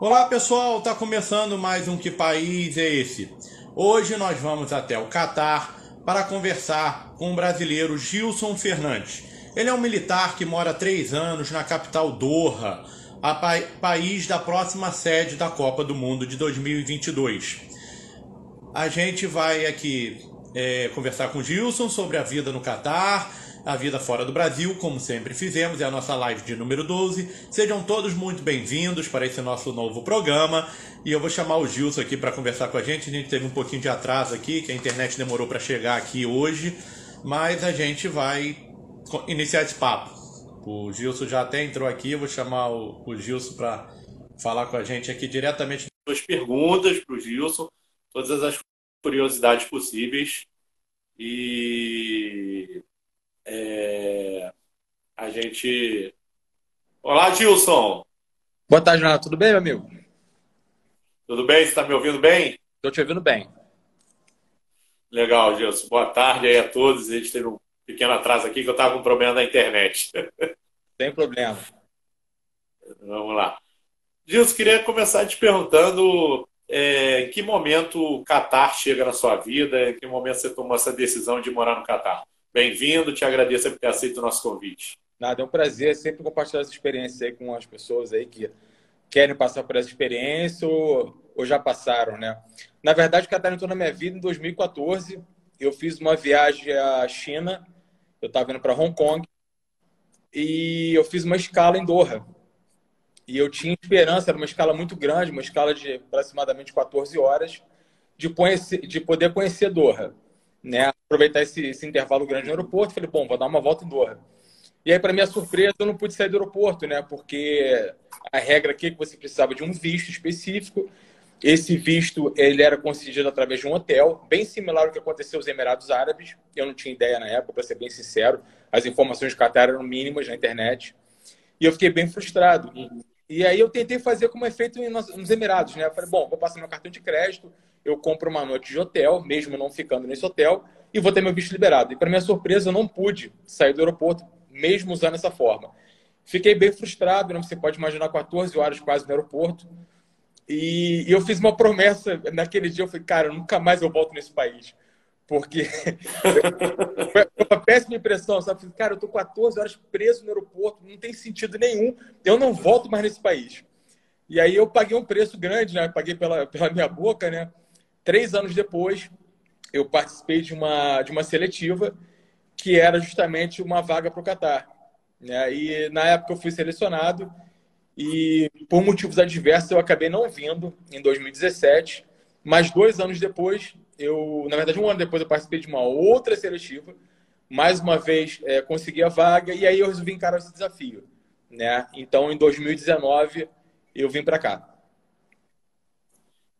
Olá pessoal, está começando mais um Que País é Esse? Hoje nós vamos até o Catar para conversar com o brasileiro Gilson Fernandes. Ele é um militar que mora há três anos na capital Doha, a pa país da próxima sede da Copa do Mundo de 2022. A gente vai aqui é, conversar com o Gilson sobre a vida no Catar, a vida fora do Brasil, como sempre fizemos, é a nossa live de número 12. Sejam todos muito bem-vindos para esse nosso novo programa. E eu vou chamar o Gilson aqui para conversar com a gente. A gente teve um pouquinho de atraso aqui, que a internet demorou para chegar aqui hoje, mas a gente vai iniciar esse papo. O Gilson já até entrou aqui, eu vou chamar o, Gilson para falar com a gente aqui diretamente. Duas perguntas para o Gilson, todas as curiosidades possíveis. E é, a gente. Olá, Gilson! Boa tarde, Renato. Tudo bem, meu amigo? Tudo bem? Você está me ouvindo bem? Estou te ouvindo bem. Legal, Gilson. Boa tarde aí a todos. A gente teve um pequeno atraso aqui que eu estava com um problema na internet. Sem problema. Vamos lá. Gilson, queria começar te perguntando é, em que momento o Catar chega na sua vida, em que momento você tomou essa decisão de morar no Catar? Bem-vindo, te agradeço por ter aceito o nosso convite. Nada, é um prazer sempre compartilhar essa experiência aí com as pessoas aí que querem passar por essa experiência ou, ou já passaram, né? Na verdade, o Catar entrou na minha vida em 2014. Eu fiz uma viagem à China, eu estava indo para Hong Kong e eu fiz uma escala em Doha. E eu tinha esperança, era uma escala muito grande, uma escala de aproximadamente 14 horas, de, conhecer, de poder conhecer Doha né, aproveitar esse, esse, intervalo grande no aeroporto. Falei, bom, vou dar uma volta em Doha. E aí, para minha surpresa, eu não pude sair do aeroporto, né? Porque a regra aqui é que você precisava de um visto específico. Esse visto ele era concedido através de um hotel, bem similar ao que aconteceu nos Emirados Árabes. Eu não tinha ideia na época, para ser bem sincero. As informações de Qatar eram mínimas na internet. E eu fiquei bem frustrado. E aí eu tentei fazer como é feito nos Emirados, né? Eu falei, bom, vou passar meu cartão de crédito, eu compro uma noite de hotel, mesmo não ficando nesse hotel, e vou ter meu visto liberado. E para minha surpresa, eu não pude sair do aeroporto, mesmo usando essa forma. Fiquei bem frustrado, né? você pode imaginar 14 horas quase no aeroporto. E, eu fiz uma promessa naquele dia, eu falei, cara, nunca mais eu volto nesse país. Porque foi uma péssima impressão, sabe? Cara, eu tô 14 horas preso no aeroporto, não tem sentido nenhum, eu não volto mais nesse país. E aí eu paguei um preço grande, né? Paguei pela, pela minha boca, né? Três anos depois, eu participei de uma, de uma seletiva que era justamente uma vaga para o Catar. Né? E na época eu fui selecionado e por motivos adversos eu acabei não vindo em 2017. Mas dois anos depois, eu, na verdade, um ano depois eu participei de uma outra seletiva. Mais uma vez é, consegui a vaga e aí eu resolvi encarar esse desafio. Né? Então, em 2019, eu vim para cá.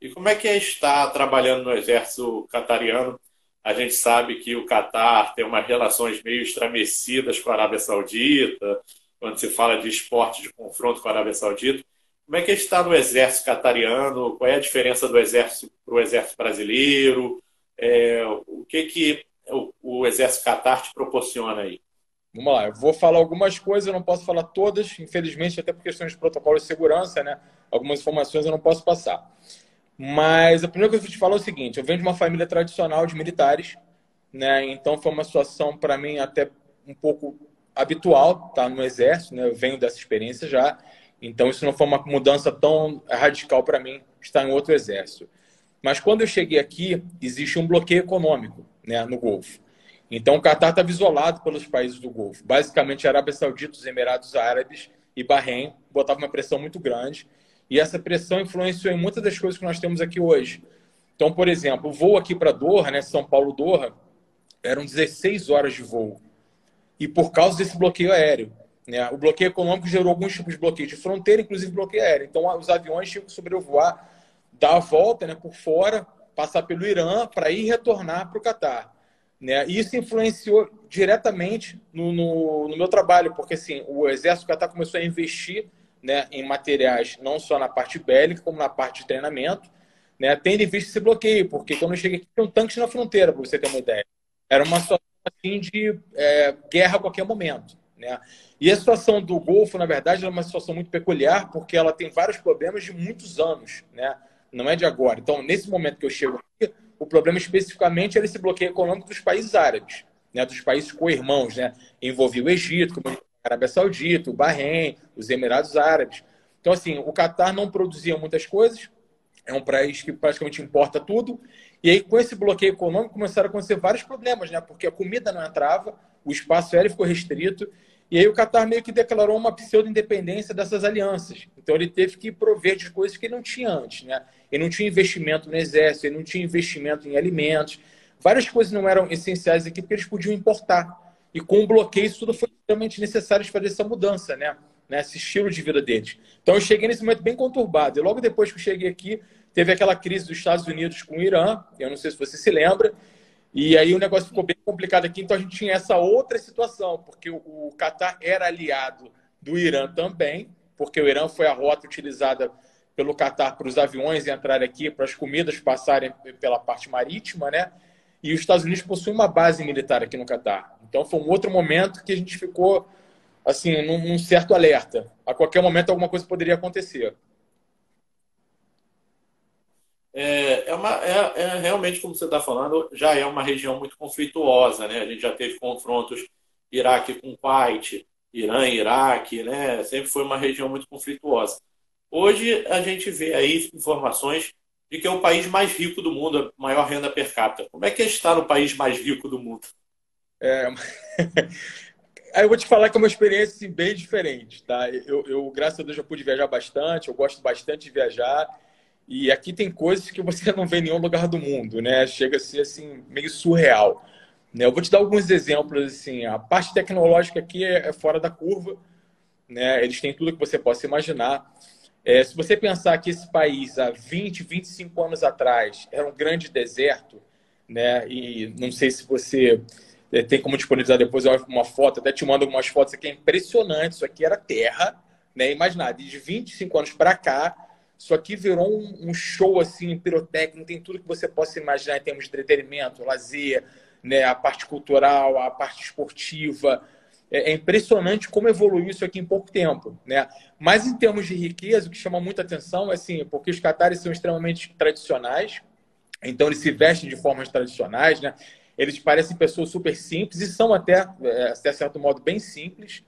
E como é que é estar trabalhando no exército catariano? A gente sabe que o Catar tem umas relações meio estremecidas com a Arábia Saudita, quando se fala de esporte de confronto com a Arábia Saudita. Como é que é estar no exército catariano? Qual é a diferença do exército para o exército brasileiro? É, o que, que o, o exército Catar te proporciona aí? Vamos lá, eu vou falar algumas coisas, eu não posso falar todas, infelizmente, até por questões de protocolo de segurança, né? Algumas informações eu não posso passar. Mas a primeira coisa que eu te falo é o seguinte: eu venho de uma família tradicional de militares, né? Então foi uma situação para mim até um pouco habitual, tá no exército, né? Eu venho dessa experiência já. Então isso não foi uma mudança tão radical para mim estar em outro exército. Mas quando eu cheguei aqui, existe um bloqueio econômico, né, no Golfo. Então o Catar estava isolado pelos países do Golfo. Basicamente, Arábia Saudita, os Emirados Árabes e Bahrein botavam uma pressão muito grande e essa pressão influenciou em muitas das coisas que nós temos aqui hoje. Então, por exemplo, o voo aqui para Doha, né, São Paulo-Doha, eram 16 horas de voo. E por causa desse bloqueio aéreo. Né, o bloqueio econômico gerou alguns tipos de bloqueio de fronteira, inclusive bloqueio aéreo. Então, os aviões tinham que sobrevoar, dar a volta né, por fora, passar pelo Irã para ir retornar para o Catar. Né? Isso influenciou diretamente no, no, no, meu trabalho, porque assim, o Exército Catar começou a investir né, em materiais, não só na parte bélica, como na parte de treinamento, né, tendo em vista esse bloqueio, porque quando eu cheguei aqui, tinha um tanque na fronteira, para você ter uma ideia. Era uma situação assim, de é, guerra a qualquer momento. Né? E a situação do Golfo, na verdade, é uma situação muito peculiar, porque ela tem vários problemas de muitos anos, né? não é de agora. Então, nesse momento que eu chego aqui, o problema especificamente era esse bloqueio econômico dos países árabes, né? dos países co-irmãos. Né? Envolvia o Egito, a Arábia Saudita, o Bahrein, os Emirados Árabes. Então, assim, o Catar não produzia muitas coisas, é um país que praticamente importa tudo. E aí, com esse bloqueio econômico, começaram a acontecer vários problemas, né? Porque a comida não entrava, o espaço aéreo ficou restrito, e aí o Qatar meio que declarou uma pseudo-independência dessas alianças. Então ele teve que prover de coisas que ele não tinha antes, né? Ele não tinha investimento no exército, ele não tinha investimento em alimentos. Várias coisas não eram essenciais aqui porque eles podiam importar. E com o bloqueio, isso tudo foi extremamente necessário de fazer essa mudança, né? né? Esse estilo de vida deles. Então eu cheguei nesse momento bem conturbado. E logo depois que eu cheguei aqui, teve aquela crise dos Estados Unidos com o Irã. Eu não sei se você se lembra. E aí o negócio ficou bem complicado aqui, então a gente tinha essa outra situação, porque o Catar era aliado do Irã também, porque o Irã foi a rota utilizada pelo Catar para os aviões entrarem aqui, para as comidas passarem pela parte marítima, né? E os Estados Unidos possuem uma base militar aqui no Catar. Então foi um outro momento que a gente ficou assim num, num certo alerta. A qualquer momento alguma coisa poderia acontecer é, é, uma, é, é realmente, como você está falando, já é uma região muito conflituosa. Né? A gente já teve confrontos Iraque com Kuwait, Irã Iraque, né? sempre foi uma região muito conflituosa. Hoje a gente vê aí informações de que é o país mais rico do mundo, a maior renda per capita. Como é que é estar no país mais rico do mundo? É... Aí eu vou te falar que é uma experiência assim, bem diferente, tá? Eu, eu, graças a Deus, já pude viajar bastante, eu gosto bastante de viajar. E aqui tem coisas que você não vê em nenhum lugar do mundo, né? Chega a ser assim meio surreal. Né? Eu vou te dar alguns exemplos assim. A parte tecnológica aqui é, é fora da curva, né? Eles têm tudo que você possa imaginar. É, se você pensar que esse país há 20, 25 anos atrás era um grande deserto, né? E não sei se você tem como disponibilizar depois uma foto, até te mando algumas fotos aqui, é impressionante. Isso aqui era terra, né? Imagina, de 25 anos para cá, isso aqui virou um, um, show assim, pirotécnico, tem tudo que você possa imaginar em termos de entretenimento, lazer, né, a parte cultural, a parte esportiva. É, é, impressionante como evoluiu isso aqui em pouco tempo. Né? Mas em termos de riqueza, o que chama muita atenção é assim, porque os catares são extremamente tradicionais, então eles se vestem de formas tradicionais, né? Eles parecem pessoas super simples e são até, é, até certo modo, bem simples.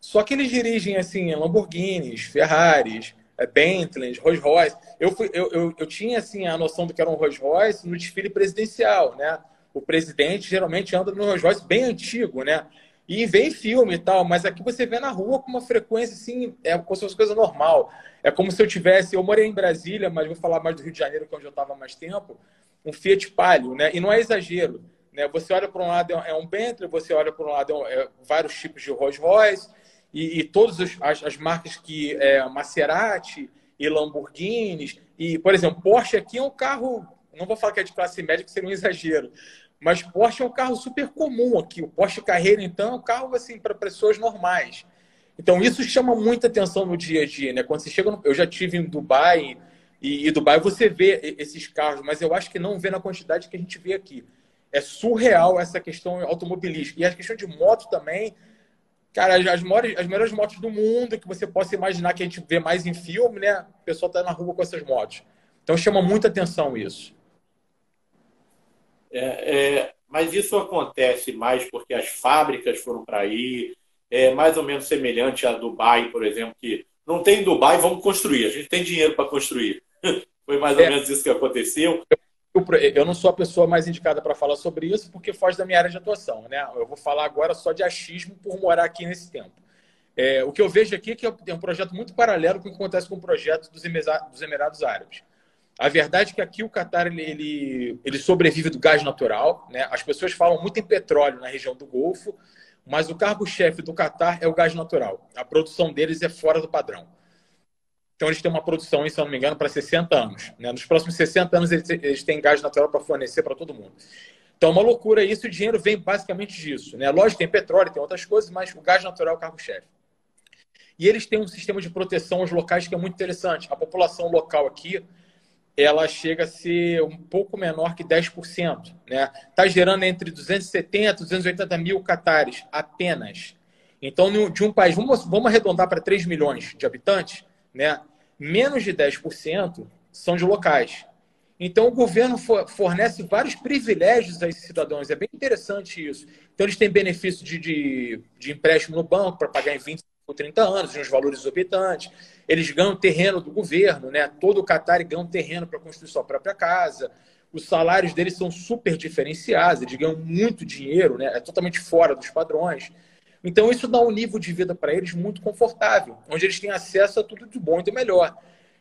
Só que eles dirigem assim Lamborghinis, Ferraris, é, Bentley, Rolls Royce. Eu, fui, eu, eu, eu, tinha assim a noção do que era um Rolls Royce no desfile presidencial, né? O presidente geralmente anda no Rolls Royce bem antigo, né? E vê em filme e tal, mas aqui você vê na rua com uma frequência assim, é como se fosse coisa normal. É como se eu tivesse, eu morei em Brasília, mas vou falar mais do Rio de Janeiro, que é onde eu estava mais tempo, um Fiat Palio, né? E não é exagero, né? Você olha para um lado é um Bentley, você olha para um lado é, é vários tipos de Rolls Royce, e, e todas as, as, marcas que é, Maserati e Lamborghinis e por exemplo Porsche aqui é um carro não vou falar que é de classe média que seria um exagero mas Porsche é um carro super comum aqui. O Porsche Carreira então é um carro assim para pessoas normais. Então isso chama muita atenção no dia a dia né? Quando você chega no... eu já tive em Dubai e, e Dubai você vê esses carros mas eu acho que não vê na quantidade que a gente vê aqui é surreal essa questão automobilística e a questão de moto também Cara, as, maiores, as melhores motos do mundo que você possa imaginar que a gente vê mais em filme, né? O pessoal tá na rua com essas motos. Então chama muita atenção isso. É, é, mas isso acontece mais porque as fábricas foram para aí, é mais ou menos semelhante a Dubai, por exemplo, que não tem Dubai, vamos construir. A gente tem dinheiro para construir. Foi mais ou é. menos isso que aconteceu eu não sou a pessoa mais indicada para falar sobre isso, porque foge da minha área de atuação. Né? Eu vou falar agora só de achismo por morar aqui nesse tempo. É, o que eu vejo aqui é que é um projeto muito paralelo com o que acontece com o projeto dos, dos Emirados Árabes. A verdade é que aqui o Catar ele, ele, ele sobrevive do gás natural. Né? As pessoas falam muito em petróleo na região do Golfo, mas o cargo-chefe do Catar é o gás natural. A produção deles é fora do padrão. Então, eles têm uma produção, se não me engano, para 60 anos. Né? Nos próximos 60 anos, eles, eles têm gás natural para fornecer para todo mundo. Então, é uma loucura isso. O dinheiro vem basicamente disso. Né? Lógico, tem petróleo, tem outras coisas, mas o gás natural é o carro-chefe. E eles têm um sistema de proteção aos locais que é muito interessante. A população local aqui, ela chega a ser um pouco menor que 10%. Está né? Tá gerando entre 270 e 280 mil catares apenas. Então, de um país, vamos, vamos arredondar para 3 milhões de habitantes, né? Menos de 10% são de locais. Então, o governo fornece vários privilégios a esses cidadãos. É bem interessante isso. Então, eles têm benefício de, de, de empréstimo no banco para pagar em 20 ou 30 anos, em uns valores exorbitantes. Eles ganham terreno do governo, né? Todo o Qatar ganha terreno para construir sua própria casa. Os salários deles são super diferenciados, eles ganham muito dinheiro, né? É totalmente fora dos padrões. Então, isso dá um nível de vida para eles muito confortável, onde eles têm acesso a tudo de bom e do melhor.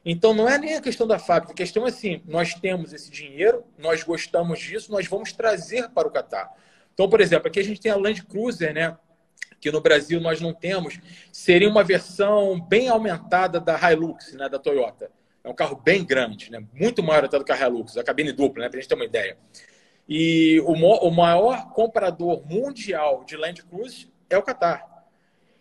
Então, não é nem a questão da fábrica, a questão é assim: nós temos esse dinheiro, nós gostamos disso, nós vamos trazer para o Catar. Então, por exemplo, aqui a gente tem a Land Cruiser, né? Que no Brasil nós não temos. Seria uma versão bem aumentada da Hilux, né? Da Toyota. É um carro bem grande, né? Muito maior até do que a Hilux, a cabine dupla, né? Para a gente ter uma ideia. E o maior comprador mundial de Land Cruiser é o Qatar.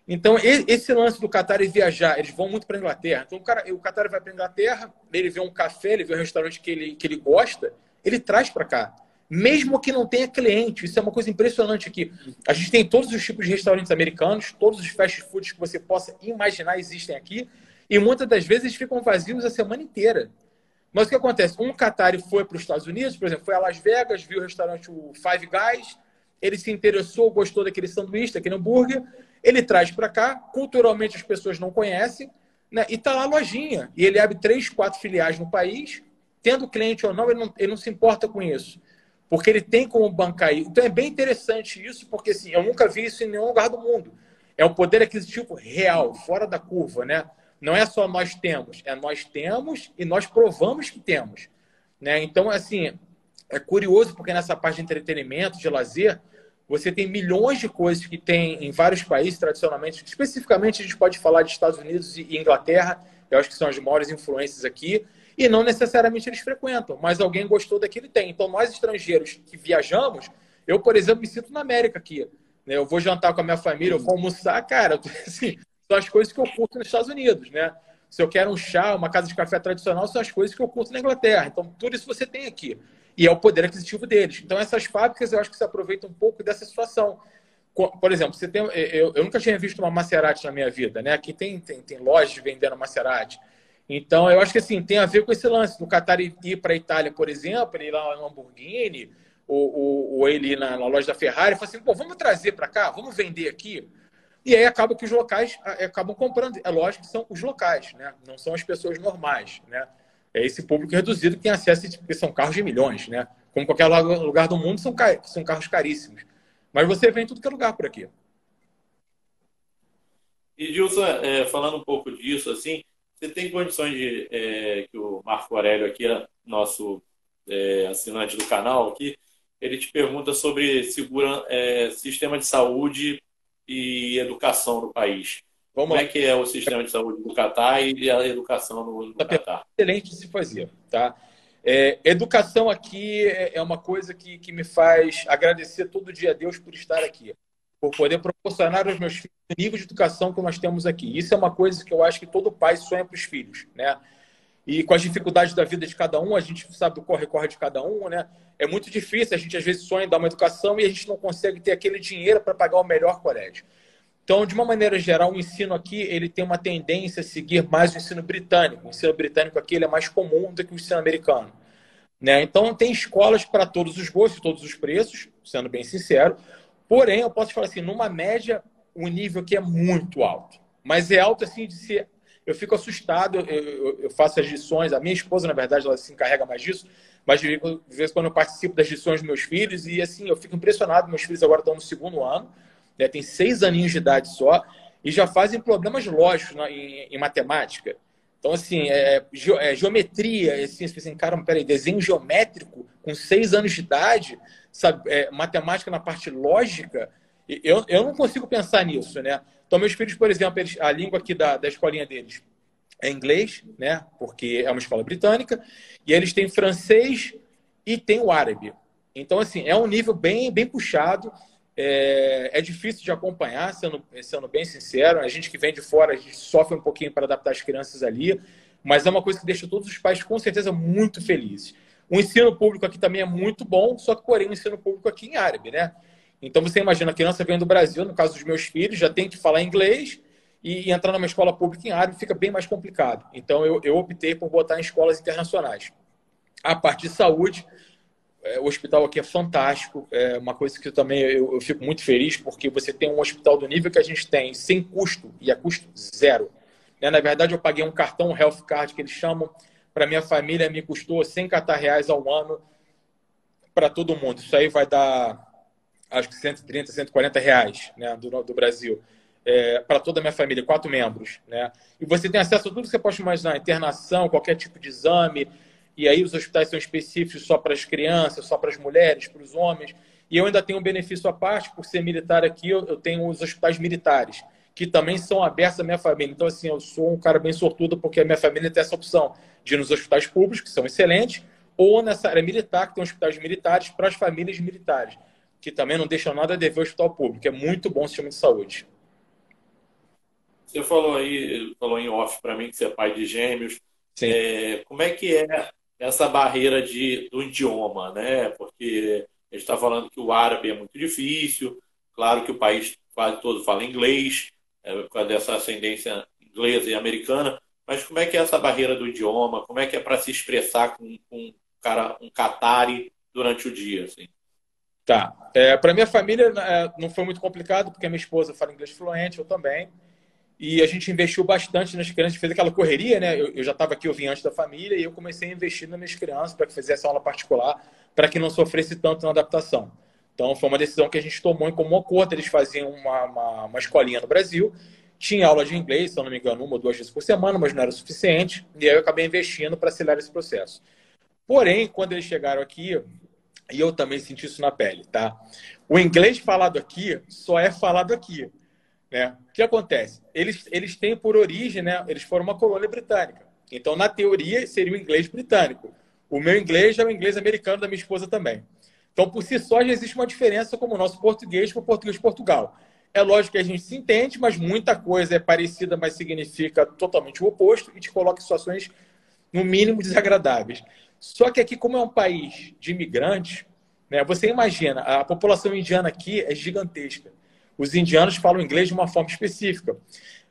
Então, esse lance do Qatar e viajar, eles vão muito para a Inglaterra. Então, o, cara, o Qatar vai para a Inglaterra, ele vê um café, ele vê um restaurante que ele, que ele gosta, ele traz para cá. Mesmo que não tenha cliente. Isso é uma coisa impressionante aqui. A gente tem todos os tipos de restaurantes americanos, todos os fast foods que você possa imaginar existem aqui. E muitas das vezes eles ficam vazios a semana inteira. Mas o que acontece? Um Qatari foi para os Estados Unidos, por exemplo, foi a Las Vegas, viu o restaurante o Five Guys, ele se interessou, gostou daquele sanduíche, daquele hambúrguer, ele traz para cá, culturalmente as pessoas não conhecem, né? e está lá a lojinha. E ele abre três, quatro filiais no país, tendo cliente ou não ele, não, ele não se importa com isso. Porque ele tem como bancar isso. Então é bem interessante isso, porque assim, eu nunca vi isso em nenhum lugar do mundo. É um poder aquisitivo real, fora da curva, né? Não é só nós temos, é nós temos e nós provamos que temos. Né? Então, assim, é curioso porque nessa parte de entretenimento, de lazer, você tem milhões de coisas que tem em vários países, tradicionalmente. Especificamente, a gente pode falar de Estados Unidos e Inglaterra, eu acho que são as maiores influências aqui, e não necessariamente eles frequentam, mas alguém gostou daquilo e tem. Então, nós estrangeiros que viajamos, eu, por exemplo, me sinto na América aqui. Né? Eu vou jantar com a minha família, eu vou almoçar, cara, assim, são as coisas que eu curto nos Estados Unidos, né? Se eu quero um chá, uma casa de café tradicional, são as coisas que eu curto na Inglaterra. Então, tudo isso você tem aqui e é o poder aquisitivo deles. Então, essas fábricas eu acho que se aproveitam um pouco dessa situação. Por exemplo, você tem, eu, eu nunca tinha visto uma Maserati na minha vida, né? Aqui tem, tem, tem lojas vendendo Maserati. Então, eu acho que assim, tem a ver com esse lance. No Qatar ir para a Itália, por exemplo, ele ir lá no Lamborghini, ou, ou, ou ele ir na, na, loja da Ferrari, fala assim, pô, vamos trazer para cá, vamos vender aqui. E aí acaba que os locais acabam comprando. É lógico que são os locais, né? Não são as pessoas normais, né? É esse público reduzido que tem acesso, porque são carros de milhões, né? Como qualquer lugar do mundo, são, são carros caríssimos. Mas você vem em tudo que é lugar por aqui. E, Gilson, é, falando um pouco disso, assim, você tem condições de é, que o Marco Aurélio aqui, nosso é, assinante do canal aqui, ele te pergunta sobre segura, é, sistema de saúde e educação no país. Vamos Como é que é o sistema de saúde do Catar e a educação no, no Catar? Excelente de se fazer, tá? É, educação aqui é, é uma coisa que, que me faz agradecer todo dia a Deus por estar aqui, por poder proporcionar aos meus filhos o nível de educação que nós temos aqui. Isso é uma coisa que eu acho que todo pai sonha para os filhos, né? E com as dificuldades da vida de cada um, a gente sabe do corre-corre de cada um, né? É muito difícil, a gente às vezes sonha em dar uma educação e a gente não consegue ter aquele dinheiro para pagar o melhor colégio. Então, de uma maneira geral, o ensino aqui ele tem uma tendência a seguir mais o ensino britânico. O ensino britânico aqui ele é mais comum do que o ensino americano. Né? Então, tem escolas para todos os gostos, todos os preços, sendo bem sincero. Porém, eu posso falar assim, numa média, o nível aqui é muito alto. Mas é alto assim de ser. Eu fico assustado, eu, eu, eu faço as lições, a minha esposa, na verdade, ela se encarrega mais disso, mas de vez em quando eu participo das lições dos meus filhos e assim, eu fico impressionado. Meus filhos agora estão no segundo ano né, tem seis aninhos de idade só, e já fazem problemas lógicos na, em, em, matemática. Então, assim, é, é, geometria, assim, você assim, peraí, desenho geométrico com seis anos de idade, sabe, é, matemática na parte lógica, eu, eu não consigo pensar nisso, né? Então, meus filhos, por exemplo, eles, a língua aqui da, da escolinha deles é inglês, né? Porque é uma escola britânica, e eles têm francês e tem o árabe. Então, assim, é um nível bem, bem puxado. É, é, difícil de acompanhar, sendo, sendo bem sincero. A gente que vem de fora, a gente sofre um pouquinho para adaptar as crianças ali, mas é uma coisa que deixa todos os pais com certeza muito felizes. O ensino público aqui também é muito bom, só que, porém, o ensino público aqui em árabe, né? Então você imagina, a criança vem do Brasil, no caso dos meus filhos, já tem que falar inglês e, entrar numa escola pública em árabe fica bem mais complicado. Então eu, eu optei por botar em escolas internacionais. A parte de saúde, é, o hospital aqui é fantástico, é uma coisa que eu também eu, eu, fico muito feliz, porque você tem um hospital do nível que a gente tem, sem custo, e a custo zero. Né? Na verdade, eu paguei um cartão um Health Card, que eles chamam, para minha família, me custou 100 catar reais ao ano para todo mundo. Isso aí vai dar, acho que 130, 140 reais né, do, do Brasil. É, para toda a minha família, quatro membros. Né? E você tem acesso a tudo que você pode imaginar, internação, qualquer tipo de exame, e aí os hospitais são específicos só para as crianças, só para as mulheres, para os homens. E eu ainda tenho um benefício à parte, por ser militar aqui, eu, eu tenho os hospitais militares, que também são abertos à minha família. Então, assim, eu sou um cara bem sortudo, porque a minha família tem essa opção de ir nos hospitais públicos, que são excelentes, ou nessa área militar, que tem hospitais militares para as famílias militares, que também não deixam nada a dever ao hospital público. É muito bom o sistema de saúde. Você falou aí, falou em off para mim que você é pai de gêmeos. É, como é que é essa barreira de, do idioma, né? Porque a gente está falando que o árabe é muito difícil, claro que o país quase todo fala inglês, é, por causa dessa ascendência inglesa e americana, mas como é que é essa barreira do idioma? Como é que é para se expressar com, com um cara, um catari durante o dia, assim? Tá. É, para minha família é, não foi muito complicado, porque minha esposa fala inglês fluente, eu também. E a gente investiu bastante nas crianças, fez aquela correria, né? Eu, eu já estava aqui, antes da família, e eu comecei a investir nas minhas crianças para que fizesse aula particular, para que não sofresse tanto na adaptação. Então, foi uma decisão que a gente tomou em comum acordo. Eles faziam uma, uma, uma escolinha no Brasil, tinha aula de inglês, se eu não me engano, uma ou duas vezes por semana, mas não era suficiente, e aí eu acabei investindo para acelerar esse processo. Porém, quando eles chegaram aqui, e eu também senti isso na pele, tá? O inglês falado aqui só é falado aqui. Né? O que acontece? Eles, eles têm por origem, né? eles foram uma colônia britânica. Então, na teoria, seria o inglês britânico. O meu inglês é o inglês americano da minha esposa também. Então, por si só, já existe uma diferença como o nosso português para o português de Portugal. É lógico que a gente se entende, mas muita coisa é parecida, mas significa totalmente o oposto e te coloca em situações, no mínimo, desagradáveis. Só que aqui, como é um país de imigrantes, né, você imagina, a população indiana aqui é gigantesca os indianos falam inglês de uma forma específica.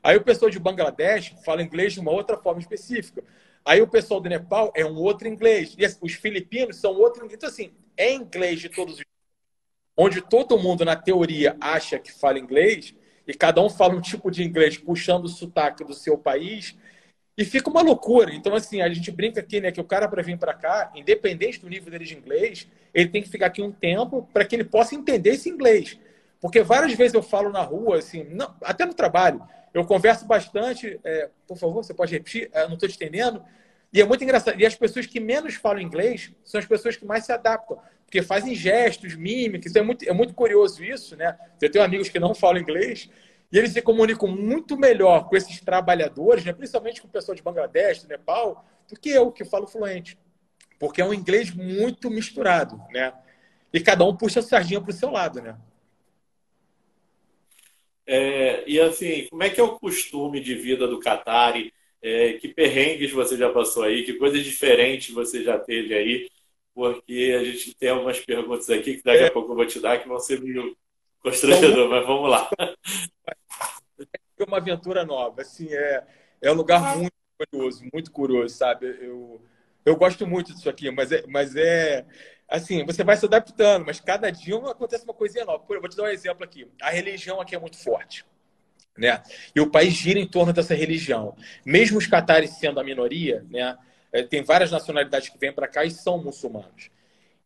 Aí o pessoal de Bangladesh fala inglês de uma outra forma específica. Aí o pessoal do Nepal é um outro inglês. E os filipinos são outro inglês. Então, assim, é inglês de todos os. Onde todo mundo, na teoria, acha que fala inglês, e cada um fala um tipo de inglês puxando o sotaque do seu país, e fica uma loucura. Então, assim, a gente brinca aqui, né, que o cara, para vir para cá, independente do nível dele de inglês, ele tem que ficar aqui um tempo para que ele possa entender esse inglês. Porque várias vezes eu falo na rua, assim, não, até no trabalho, eu converso bastante. É, por favor, você pode repetir? Eu não estou te entendendo. E é muito engraçado. E as pessoas que menos falam inglês são as pessoas que mais se adaptam, porque fazem gestos, mímicas. É muito, é muito curioso isso, né? Eu tenho amigos que não falam inglês e eles se comunicam muito melhor com esses trabalhadores, né? principalmente com o pessoal de Bangladesh, do Nepal, do que eu, que falo fluente. Porque é um inglês muito misturado, né? E cada um puxa a sardinha para o seu lado, né? É, e assim, como é que é o costume de vida do Qatari? É, que perrengues você já passou aí? Que coisas diferentes você já teve aí? Porque a gente tem algumas perguntas aqui que daqui a é. pouco eu vou te dar que vão ser meio constrangedor, mas vamos lá. É uma aventura nova, assim, é, é um lugar muito curioso, muito curioso, sabe? Eu, eu gosto muito disso aqui, mas é, mas é assim, você vai se adaptando, mas cada dia acontece uma coisinha nova. Eu vou te dar um exemplo aqui. A religião aqui é muito forte. Né? E o país gira em torno dessa religião. Mesmo os catares sendo a minoria, né? É, tem várias nacionalidades que vêm para cá e são muçulmanos.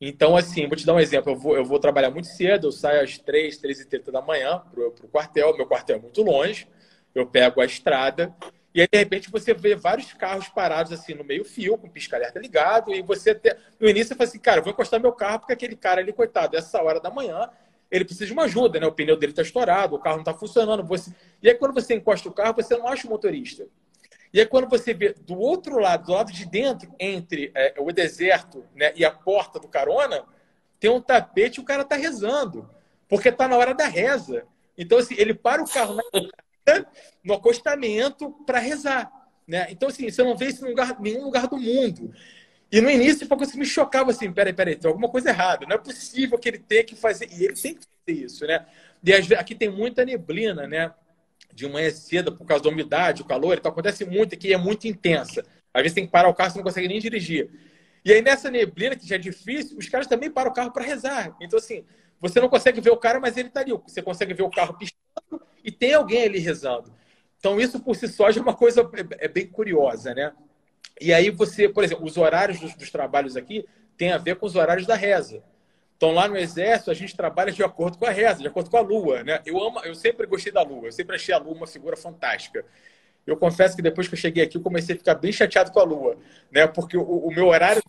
Então, assim, vou te dar um exemplo. Eu vou, eu vou trabalhar muito cedo, eu saio às 3, 3 e 30 da manhã para o quartel. Meu quartel é muito longe. Eu pego a estrada e aí, de repente, você vê vários carros parados assim no meio-fio, com pisca-alerta ligado, e você te... no início você fala assim, cara, vou encostar meu carro porque aquele cara ali, coitado, essa hora da manhã, ele precisa de uma ajuda, né? O pneu dele está estourado, o carro não está funcionando. Você... E aí, quando você encosta o carro, você não acha o motorista. E aí, quando você vê do outro lado, do lado de dentro, entre é, o deserto né, e a porta do carona, tem um tapete e o cara está rezando, porque está na hora da reza. Então, assim, ele para o carro na no acostamento para rezar. Né? Então, assim, você não vê isso em lugar, nenhum lugar do mundo. E no início foi uma coisa que me chocava assim: peraí, peraí, tem alguma coisa errada. Não é possível que ele tenha que fazer. E ele tem que isso, né? E aqui tem muita neblina, né? De manhã cedo, por causa da umidade, o calor, então acontece muito aqui, é muito intensa. Às vezes tem que parar o carro, você não consegue nem dirigir. E aí nessa neblina, que já é difícil, os caras também param o carro para rezar. Então, assim, você não consegue ver o cara, mas ele está ali. Você consegue ver o carro piscando e tem alguém ali rezando. Então, isso por si só já é uma coisa é, é bem curiosa, né? E aí você, por exemplo, os horários dos, dos trabalhos aqui têm a ver com os horários da reza. Então, lá no Exército, a gente trabalha de acordo com a reza, de acordo com a Lua. Né? Eu, amo, eu sempre gostei da Lua, eu sempre achei a Lua uma figura fantástica. Eu confesso que depois que eu cheguei aqui, eu comecei a ficar bem chateado com a Lua, né? Porque o, o meu horário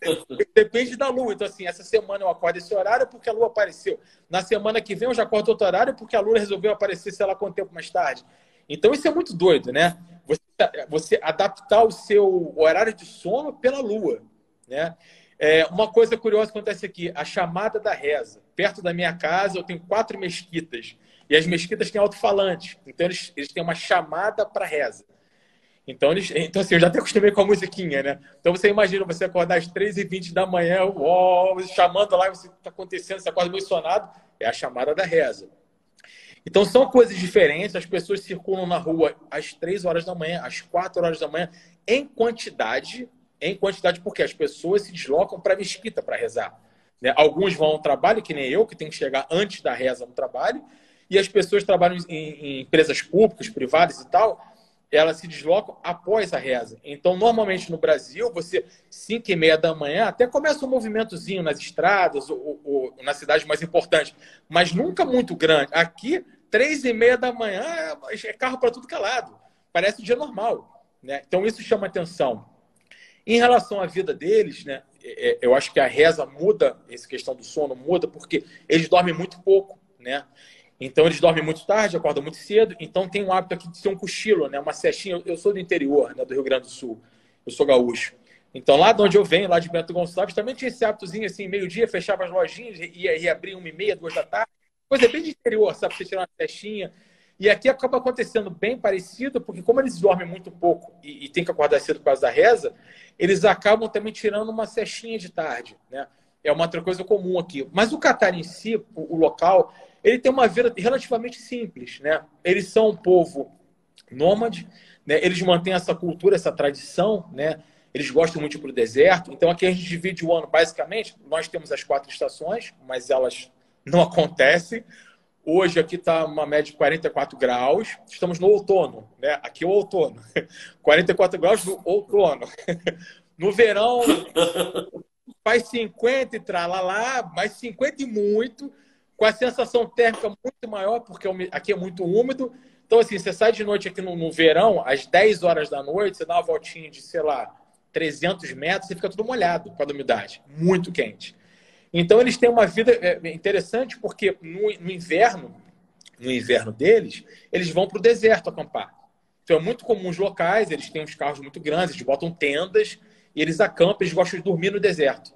depende da Lua. Então, assim, essa semana eu acordo esse horário porque a Lua apareceu. Na semana que vem eu já acordo outro horário porque a Lua resolveu aparecer, sei lá quanto tempo mais tarde. Então, isso é muito doido, né? Você, você adaptar o seu horário de sono pela Lua, né? É, uma coisa curiosa acontece aqui: a chamada da reza. Perto da minha casa, eu tenho quatro mesquitas. E as mesquitas têm alto-falante. Então, eles, eles têm uma chamada para reza. Então, eles, então, assim, eu já até acostumei com a musiquinha, né? Então, você imagina você acordar às 3h20 da manhã, ó, chamando lá, você está acontecendo, você acorda meio sonado. É a chamada da reza. Então, são coisas diferentes. As pessoas circulam na rua às 3 horas da manhã, às 4 horas da manhã, em quantidade em quantidade, porque as pessoas se deslocam para a mesquita para rezar. Né? Alguns vão ao trabalho, que nem eu, que tem que chegar antes da reza no trabalho, e as pessoas trabalham em, em empresas públicas, privadas e tal, elas se deslocam após a reza. Então, normalmente no Brasil, você, 5 e meia da manhã, até começa um movimentozinho nas estradas ou, ou, ou nas cidades mais importantes, mas nunca muito grande. Aqui, três e meia da manhã, é, é carro para tudo que é lado. Parece um dia normal. Né? Então, isso chama atenção. Em relação à vida deles, né, é, é, eu acho que a reza muda, essa questão do sono muda, porque eles dormem muito pouco, né? Então eles dormem muito tarde, acordam muito cedo, então tem um hábito aqui de ser um cochilo, né? Uma cestinha. Eu sou do interior, né, do Rio Grande do Sul. Eu sou gaúcho. Então lá de onde eu venho, lá de Bento Gonçalves, também tinha esse hábitozinho assim, meio-dia, fechava as lojinhas, ia, ia abrir uma e meia, duas da tarde. Coisa bem de interior, sabe? Você tirar uma cestinha. E aqui acaba acontecendo bem parecido, porque como eles dormem muito pouco e, e tem que acordar cedo por causa da reza, eles acabam também tirando uma cestinha de tarde, né? É uma outra coisa comum aqui. Mas o Catar em si, o, o local, ele tem uma vida relativamente simples, né? Eles são um povo nômade, né? Eles mantêm essa cultura, essa tradição, né? Eles gostam muito para o deserto. Então aqui a gente divide o ano basicamente. Nós temos as quatro estações, mas elas não acontecem. Hoje aqui está uma média de 44 graus. Estamos no outono, né? Aqui é o outono. 44 graus no outono. No verão faz 50 e tralalá, mas 50 e muito, com a sensação térmica muito maior, porque aqui é muito úmido. Então, assim, você sai de noite aqui no, no verão, às 10 horas da noite, você dá uma voltinha de, sei lá, 300 metros, você fica tudo molhado com a umidade, muito quente. Então eles têm uma vida é, interessante porque no, no inverno, no inverno deles, eles vão para o deserto acampar. Então é muito comum os locais, eles têm uns carros muito grandes, eles botam tendas e eles acampam, eles gostam de dormir no deserto.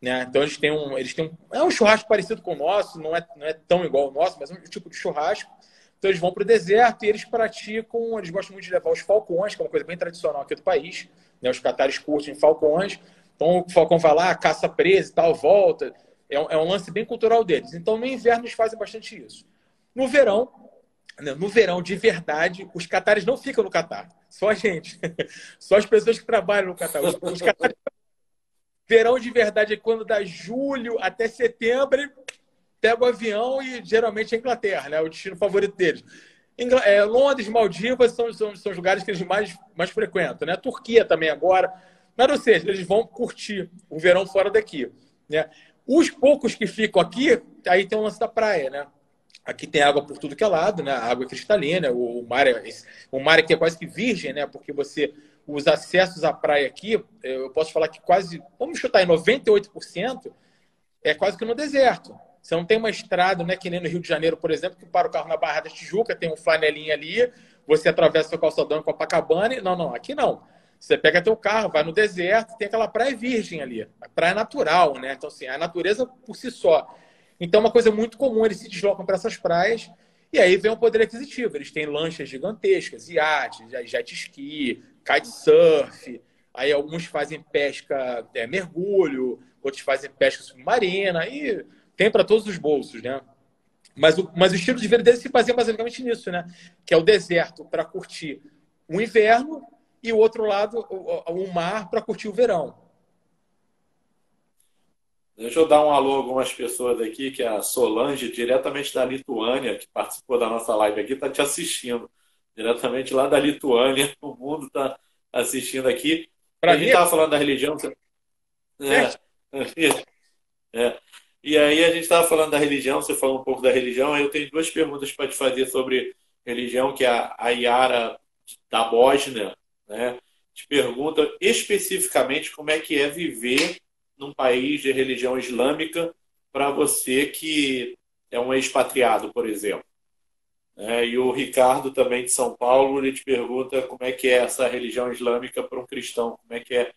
Né? Então eles têm um, eles têm um, é um churrasco parecido com o nosso, não é, não é tão igual ao nosso, mas é um tipo de churrasco. Então eles vão para o deserto e eles praticam, eles gostam muito de levar os falcões, que é uma coisa bem tradicional aqui do país. Né? Os catares curtem falcões. Então o Falcão vai lá, caça presa e tal, volta. É um, é um, lance bem cultural deles. Então no inverno eles fazem bastante isso. No verão, né, no verão de verdade, os catares não ficam no Catar. Só a gente. Só as pessoas que trabalham no Catar. Os catares... Verão de verdade é quando dá julho até setembro, pega o avião e geralmente é Inglaterra, né? É o destino favorito deles. É, Londres, Maldivas são, são, são os lugares que eles mais, mais frequentam, né? Turquia também agora. Mas, ou seja, eles vão curtir o verão fora daqui. Né? Os poucos que ficam aqui, aí tem o lance da praia, né? Aqui tem água por tudo que é lado, né? A água é cristalina, o, mar é, o mar aqui é quase que virgem, né? Porque você, os acessos à praia aqui, eu posso falar que quase, vamos chutar em 98%, é quase que no deserto. Você não tem uma estrada, não é que nem no Rio de Janeiro, por exemplo, que para o carro na Barra da Tijuca, tem um flanelinha ali, você atravessa o calçadão com Copacabana. Não, não, aqui não. Você pega teu carro, vai no deserto, tem aquela praia virgem ali, a praia natural, né? Então, assim, a natureza por si só. Então, é uma coisa muito comum, eles se deslocam para essas praias e aí vem o poder aquisitivo. Eles têm lanchas gigantescas, iates, jet ski, kitesurf, aí alguns fazem pesca, é, mergulho, outros fazem pesca submarina, e tem para todos os bolsos, né? Mas o, mas o estilo de vida dele se baseia basicamente nisso, né? Que é o deserto para curtir o inverno e o outro lado, o, o mar, para curtir o verão. Deixa eu dar um alô a algumas pessoas aqui, que é a Solange, diretamente da Lituânia, que participou da nossa live aqui, está te assistindo. Diretamente lá da Lituânia, o mundo está assistindo aqui. Pra a gente estava falando da religião. É, é. E aí a gente estava falando da religião, você falou um pouco da religião, aí eu tenho duas perguntas para te fazer sobre religião, que é a Yara da Bósnia, né? Te pergunta especificamente como é que é viver num país de religião islâmica para você que é um expatriado, por exemplo. É, e o Ricardo também de São Paulo, ele te pergunta como é que é essa religião islâmica para um cristão, como é que é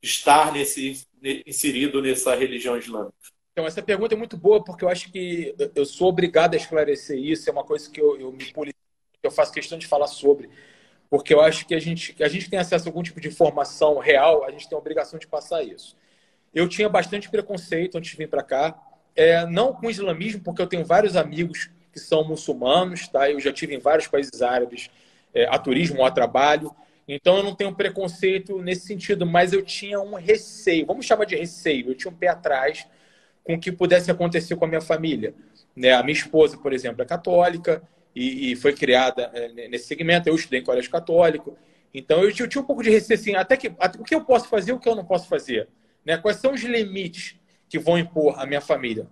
estar nesse, inserido nessa religião islâmica. Então, essa pergunta é muito boa, porque eu acho que eu sou obrigado a esclarecer isso, é uma coisa que eu, eu me eu faço questão de falar sobre, porque eu acho que a gente, a gente tem acesso a algum tipo de informação real, a gente tem a obrigação de passar isso. Eu tinha bastante preconceito antes de vir para cá, é, não com o islamismo, porque eu tenho vários amigos que são muçulmanos, tá? Eu já tive em vários países árabes é, a turismo a trabalho, então eu não tenho preconceito nesse sentido, mas eu tinha um receio, vamos chamar de receio, eu tinha um pé atrás com o que pudesse acontecer com a minha família. Né? A minha esposa, por exemplo, é católica e, e foi criada é, nesse segmento. Eu estudei em colégio católico. Então eu tinha, eu tinha um pouco de receio, assim, até que até, o que eu posso fazer o que eu não posso fazer. Né? Quais são os limites que vão impor à minha família?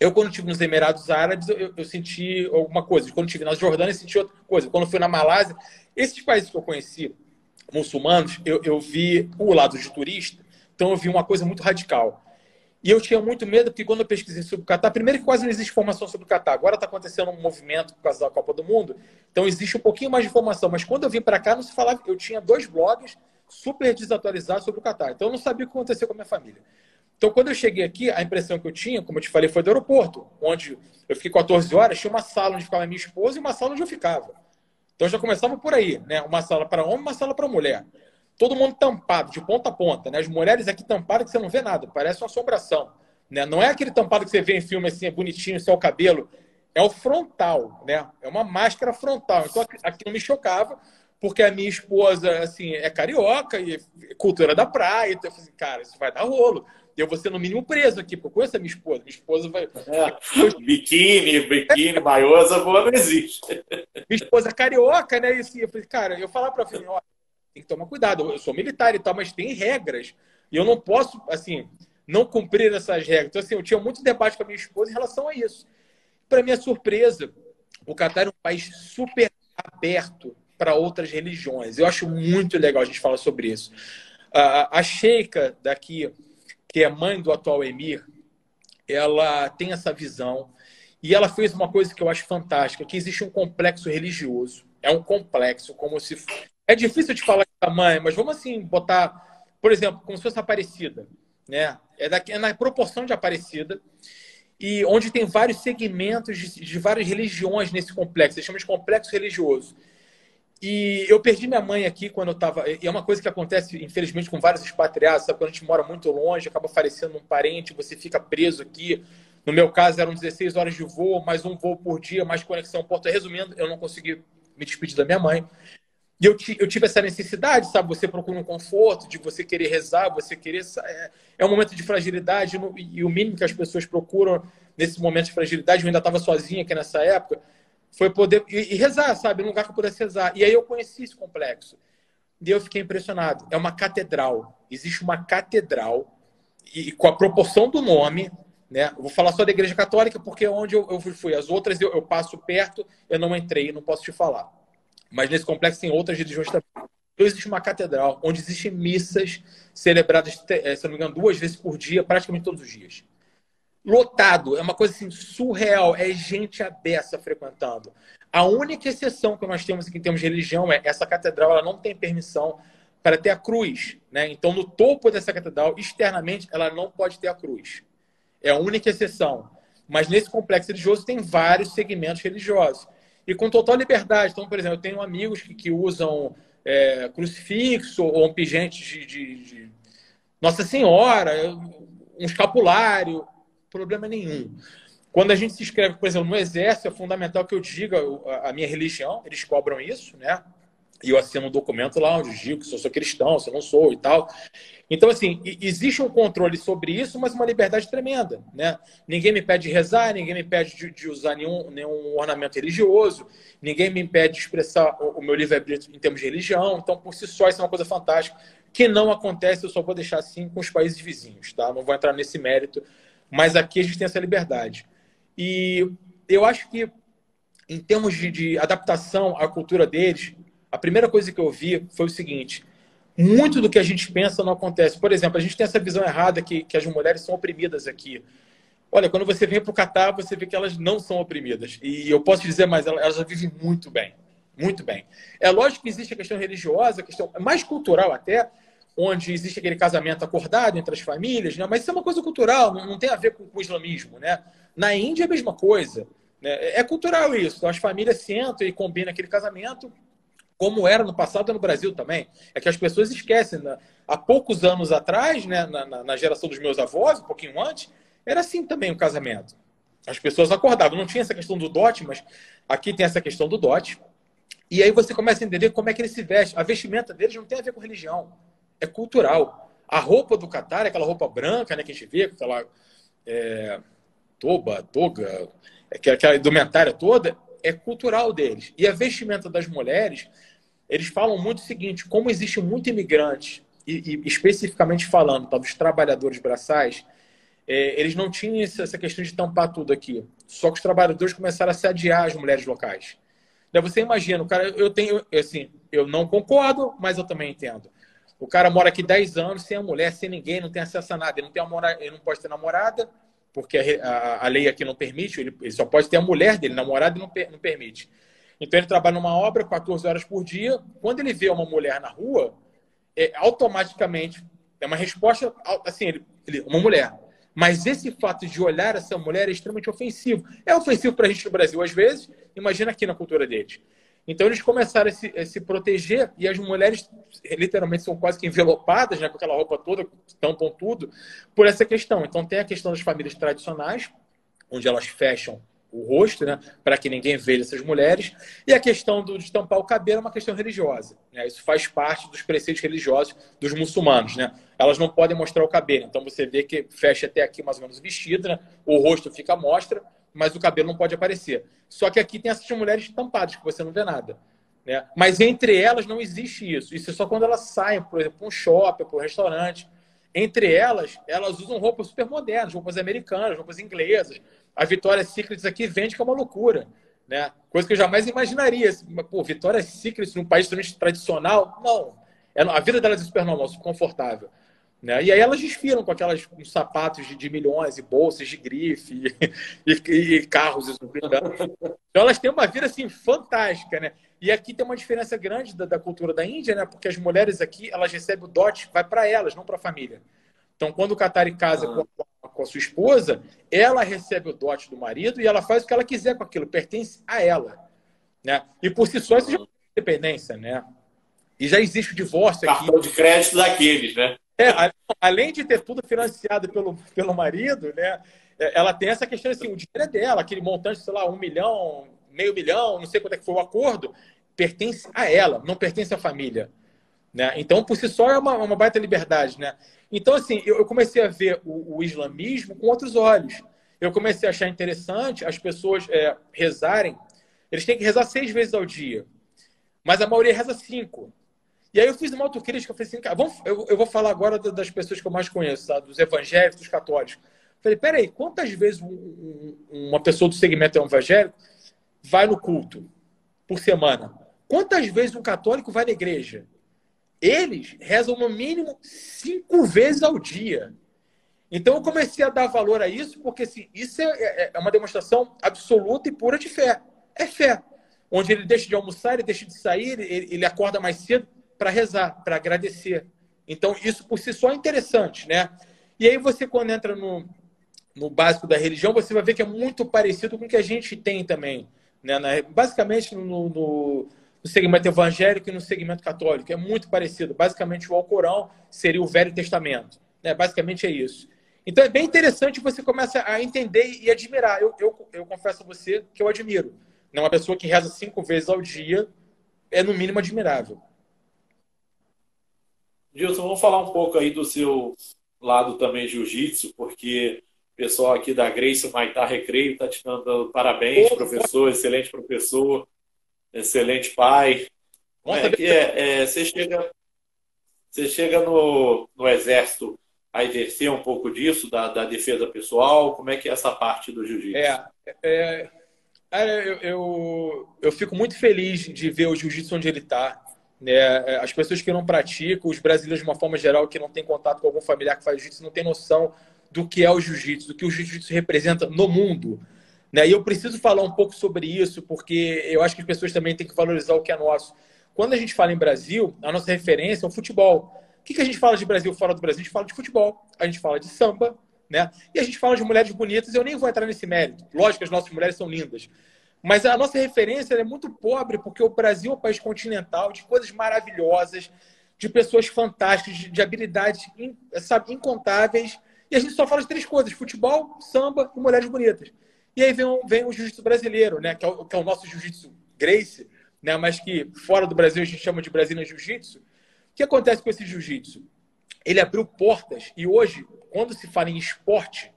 Eu, quando estive nos Emirados Árabes, eu, eu, senti alguma coisa. Quando estive na Jordânia, eu senti outra coisa. Quando fui na Malásia, esses países que eu conheci, muçulmanos, eu, eu vi o lado de turista, então eu vi uma coisa muito radical. E eu tinha muito medo, porque quando eu pesquisei sobre o Catar, primeiro que quase não existe informação sobre o Catar. Agora está acontecendo um movimento por causa da Copa do Mundo, então existe um pouquinho mais de informação. Mas quando eu vim para cá, não se falava. Eu tinha dois blogs super desatualizados sobre o Catar. Então eu não sabia o que aconteceu com a minha família. Então, quando eu cheguei aqui, a impressão que eu tinha, como eu te falei, foi do aeroporto, onde eu fiquei 14 horas, tinha uma sala onde ficava minha esposa e uma sala onde eu ficava. Então já começava por aí, né? Uma sala para homem, uma sala para mulher todo mundo tampado, de ponta a ponta. Né? As mulheres aqui tampadas que você não vê nada, parece uma assombração. Né? Não é aquele tampado que você vê em filme assim, é bonitinho, só o cabelo. É o frontal, né? É uma máscara frontal. Então aquilo me chocava, porque a minha esposa, assim, é carioca e cultura da praia. Então eu falei assim, cara, isso vai dar rolo. Eu vou ser no mínimo preso aqui, porque eu conheço a minha esposa. Minha esposa vai. É. biquíni, biquíni, maiosa, boa não existe. Minha esposa é carioca, né? E assim, eu falei, cara, eu falar pra filha, tem que tomar cuidado. Eu sou militar e tal, mas tem regras. E eu não posso, assim, não cumprir essas regras. Então, assim, eu tinha muito debate com a minha esposa em relação a isso. Para minha surpresa, o Catar é um país super aberto para outras religiões. Eu acho muito legal a gente falar sobre isso. A Sheikha daqui, que é mãe do atual emir, ela tem essa visão e ela fez uma coisa que eu acho fantástica, que existe um complexo religioso. É um complexo, como se é difícil de falar de tamanho, mas vamos assim botar, por exemplo, como se fosse Aparecida, né? É, daqui, é na proporção de Aparecida e onde tem vários segmentos de, de várias religiões nesse complexo. Eles chamam de complexo religioso. E eu perdi minha mãe aqui quando eu estava. E é uma coisa que acontece, infelizmente, com vários expatriados, sabe? Quando a gente mora muito longe, acaba falecendo um parente, você fica preso aqui. No meu caso, eram 16 horas de voo, mais um voo por dia, mais conexão Porto. Resumindo, eu não consegui me despedir da minha mãe. E eu, eu tive essa necessidade, sabe? Você procura um conforto, de você querer rezar, você querer. É, é um momento de fragilidade, e o mínimo que as pessoas procuram nesse momento de fragilidade, eu ainda estava sozinha aqui nessa época, foi poder. E, e rezar, sabe? Num lugar que eu pudesse rezar. E aí eu conheci esse complexo. E eu fiquei impressionado. É uma catedral. Existe uma catedral, e com a proporção do nome, né? Vou falar só da Igreja Católica, porque é onde eu, eu fui. As outras eu, eu passo perto, eu não entrei, não posso te falar. Mas nesse complexo tem outras religiões também. Então existe uma catedral onde existem missas celebradas, eh, se não me engano, duas vezes por dia, praticamente todos os dias. Lotado, é uma coisa assim surreal, é gente abessa frequentando. A única exceção que nós temos aqui em termos de religião é essa catedral, ela não tem permissão para ter a cruz, né? Então no topo dessa catedral, externamente, ela não pode ter a cruz. É a única exceção. Mas nesse complexo religioso tem vários segmentos religiosos e com total liberdade. Então, por exemplo, eu tenho amigos que, que usam é, crucifixo ou um pingente de, de, de, Nossa Senhora, um escapulário, problema nenhum. Quando a gente se inscreve, por exemplo, no exército, é fundamental que eu diga a minha religião, eles cobram isso, né? E eu assino um documento lá onde digo se eu sou cristão, se eu não sou e tal. Então, assim, existe um controle sobre isso, mas uma liberdade tremenda, né? Ninguém me pede de rezar, ninguém me pede de, de usar nenhum, nenhum ornamento religioso, ninguém me impede de expressar o, o meu livre-arbítrio em termos de religião. Então, por si só, isso é uma coisa fantástica, que não acontece, eu só vou deixar assim com os países vizinhos, tá? Não vou entrar nesse mérito, mas aqui a gente tem essa liberdade. E eu acho que, em termos de, de adaptação à cultura deles, a primeira coisa que eu vi foi o seguinte: muito do que a gente pensa não acontece. Por exemplo, a gente tem essa visão errada que, que as mulheres são oprimidas aqui. Olha, quando você vem para o Catar, você vê que elas não são oprimidas. E eu posso dizer mais, elas já vivem muito bem. Muito bem. É lógico que existe a questão religiosa, a questão mais cultural até, onde existe aquele casamento acordado entre as famílias, né? mas isso é uma coisa cultural, não, tem a ver com, o islamismo. Né? Na Índia é a mesma coisa. Né? É cultural isso. As famílias sentam e combinam aquele casamento como era no passado no Brasil também. É que as pessoas esquecem. Né? Há poucos anos atrás, né, na, na, geração dos meus avós, um pouquinho antes, era assim também o casamento. As pessoas acordavam. Não tinha essa questão do dote, mas aqui tem essa questão do dote. E aí você começa a entender como é que eles se vestem. A vestimenta deles não tem a ver com religião. É cultural. A roupa do Catar é aquela roupa branca né, que a gente vê, aquela é, toba, toga, aquela indumentária toda, é cultural deles. E a vestimenta das mulheres, eles falam muito o seguinte: como existe muito imigrante, e, e especificamente falando tá, dos trabalhadores braçais, é, eles não tinham essa questão de tampar tudo aqui. Só que os trabalhadores começaram a se adiar as mulheres locais. Daí você imagina, cara, eu tenho, assim, eu não concordo, mas eu também entendo. O cara mora aqui 10 anos sem a mulher, sem ninguém, não tem acesso a nada. Ele não, tem amora, ele não pode ter namorada, porque a, a, a, lei aqui não permite, ele, ele, só pode ter a mulher dele, namorada não, não permite. Então ele trabalha numa obra 14 horas por dia. Quando ele vê uma mulher na rua, é, automaticamente é uma resposta assim, ele, ele, uma mulher. Mas esse fato de olhar essa mulher é extremamente ofensivo. É ofensivo para a gente no Brasil às vezes, imagina aqui na cultura deles. Então eles começaram a se, a se, proteger e as mulheres literalmente são quase que envelopadas, né, com aquela roupa toda, tampam tudo, por essa questão. Então tem a questão das famílias tradicionais, onde elas fecham o rosto, né, para que ninguém veja essas mulheres, e a questão do, de tampar o cabelo é uma questão religiosa. Né? Isso faz parte dos preceitos religiosos dos muçulmanos. Né? Elas não podem mostrar o cabelo, então você vê que fecha até aqui mais ou menos o vestido, né? o rosto fica à mostra, mas o cabelo não pode aparecer. Só que aqui tem essas mulheres tampadas, que você não vê nada. Né? Mas entre elas não existe isso. Isso é só quando elas saem, por exemplo, para um shopping, para um restaurante. Entre elas, elas usam roupas super modernas, roupas americanas, roupas inglesas. A Victoria's Secret aqui vende que é uma loucura. Né? Coisa que eu jamais imaginaria. Pô, Victoria's Secret num país tradicional? Não. É, a vida delas é super normal, super confortável. Né? E aí elas desfilam com aquelas com sapatos de, de, milhões e bolsas de grife e, e, e carros. Então elas têm uma vida assim fantástica, né? E aqui tem uma diferença grande da, da, cultura da Índia, né? Porque as mulheres aqui elas recebem o dote, vai para elas, não para a família. Então quando o Qatari casa ah. com, com a sua esposa, ela recebe o dote do marido e ela faz o que ela quiser com aquilo, pertence a ela, né? E por si só isso já é independência, né? E já existe o divórcio aqui. Cartão de crédito daqueles, né? É, além de ter tudo financiado pelo, pelo marido, né? É, ela tem essa questão assim, o dinheiro é dela, aquele montante, sei lá, um milhão, meio milhão, não sei quanto é que foi o acordo, pertence a ela, não pertence à família. Né? Então, por si só, é uma, uma baita liberdade. Né? Então, assim, eu, eu comecei a ver o, o, islamismo com outros olhos. Eu comecei a achar interessante as pessoas é, rezarem. Eles têm que rezar seis vezes ao dia. Mas a maioria reza cinco. E aí eu fiz uma autocrítica, eu falei assim, cara, vamos, eu, eu, vou falar agora das pessoas que eu mais conheço, tá? dos evangélicos, dos católicos. falei, peraí, quantas vezes um, uma pessoa do segmento evangélico vai no culto por semana? Quantas vezes um católico vai na igreja? Eles rezam no mínimo cinco vezes ao dia. Então eu comecei a dar valor a isso, porque assim, isso é, é, é uma demonstração absoluta e pura de fé. É fé. Onde ele deixa de almoçar, ele deixa de sair, ele, ele acorda mais cedo para rezar, para agradecer. Então, isso por si só é interessante, né? E aí você, quando entra no, no básico da religião, você vai ver que é muito parecido com o que a gente tem também. Né? Na, basicamente, no, no, no, segmento evangélico e no segmento católico. É muito parecido. Basicamente, o Alcorão seria o Velho Testamento. Né? Basicamente é isso. Então é bem interessante você começa a entender e admirar. Eu, eu, eu confesso a você que eu admiro. Né, uma pessoa que reza cinco vezes ao dia é no mínimo admirável. Gilson, vamos falar um pouco aí do seu lado também jiu-jitsu, porque o pessoal aqui da Grace Maitá Recreio está te dando parabéns, professor, excelente professor, excelente pai. Nossa, é que é, é, você chega, você chega no, no exército a exercer um pouco disso, da, da defesa pessoal? Como é que é essa parte do jiu-jitsu? É, é, é, eu, eu, eu, fico muito feliz de ver o jiu-jitsu onde ele está. Né? As pessoas que não praticam, os brasileiros de uma forma geral que não tem contato com algum familiar que faz jiu-jitsu, não tem noção do que é o jiu-jitsu, do que o jiu-jitsu representa no mundo. Né? E eu preciso falar um pouco sobre isso, porque eu acho que as pessoas também têm que valorizar o que é nosso. Quando a gente fala em Brasil, a nossa referência é o futebol. O que, que a gente fala de Brasil fora do Brasil? A gente fala de futebol, a gente fala de samba, né? E a gente fala de mulheres bonitas, eu nem vou entrar nesse mérito. Lógico que as nossas mulheres são lindas. Mas a nossa referência é muito pobre, porque o Brasil é um país continental, de coisas maravilhosas, de pessoas fantásticas, de, habilidades sabe, incontáveis. E a gente só fala de três coisas: futebol, samba e mulheres bonitas. E aí vem, vem o jiu-jitsu brasileiro, né? Que é o, que é o nosso jiu-jitsu Grace, né? mas que fora do Brasil a gente chama de Brasília Jiu-Jitsu. O que acontece com esse jiu-jitsu? Ele abriu portas e hoje, quando se fala em esporte,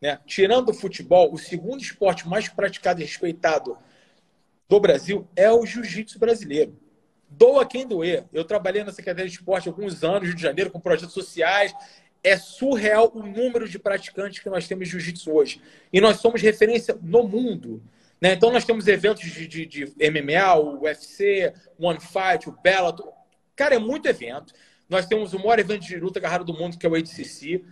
né, tirando o futebol, o segundo esporte mais praticado e respeitado do Brasil é o jiu-jitsu brasileiro. Doa quem doer. Eu trabalhei na Secretaria de Esporte há alguns anos, Rio de Janeiro, com projetos sociais. É surreal o número de praticantes que nós temos de jiu-jitsu hoje. E nós somos referência no mundo. Né? Então, nós temos eventos de, de, de MMA, o UFC, One Fight, o Bellator. Cara, é muito evento. Nós temos o maior evento de luta agarrado do mundo, que é o ADCC.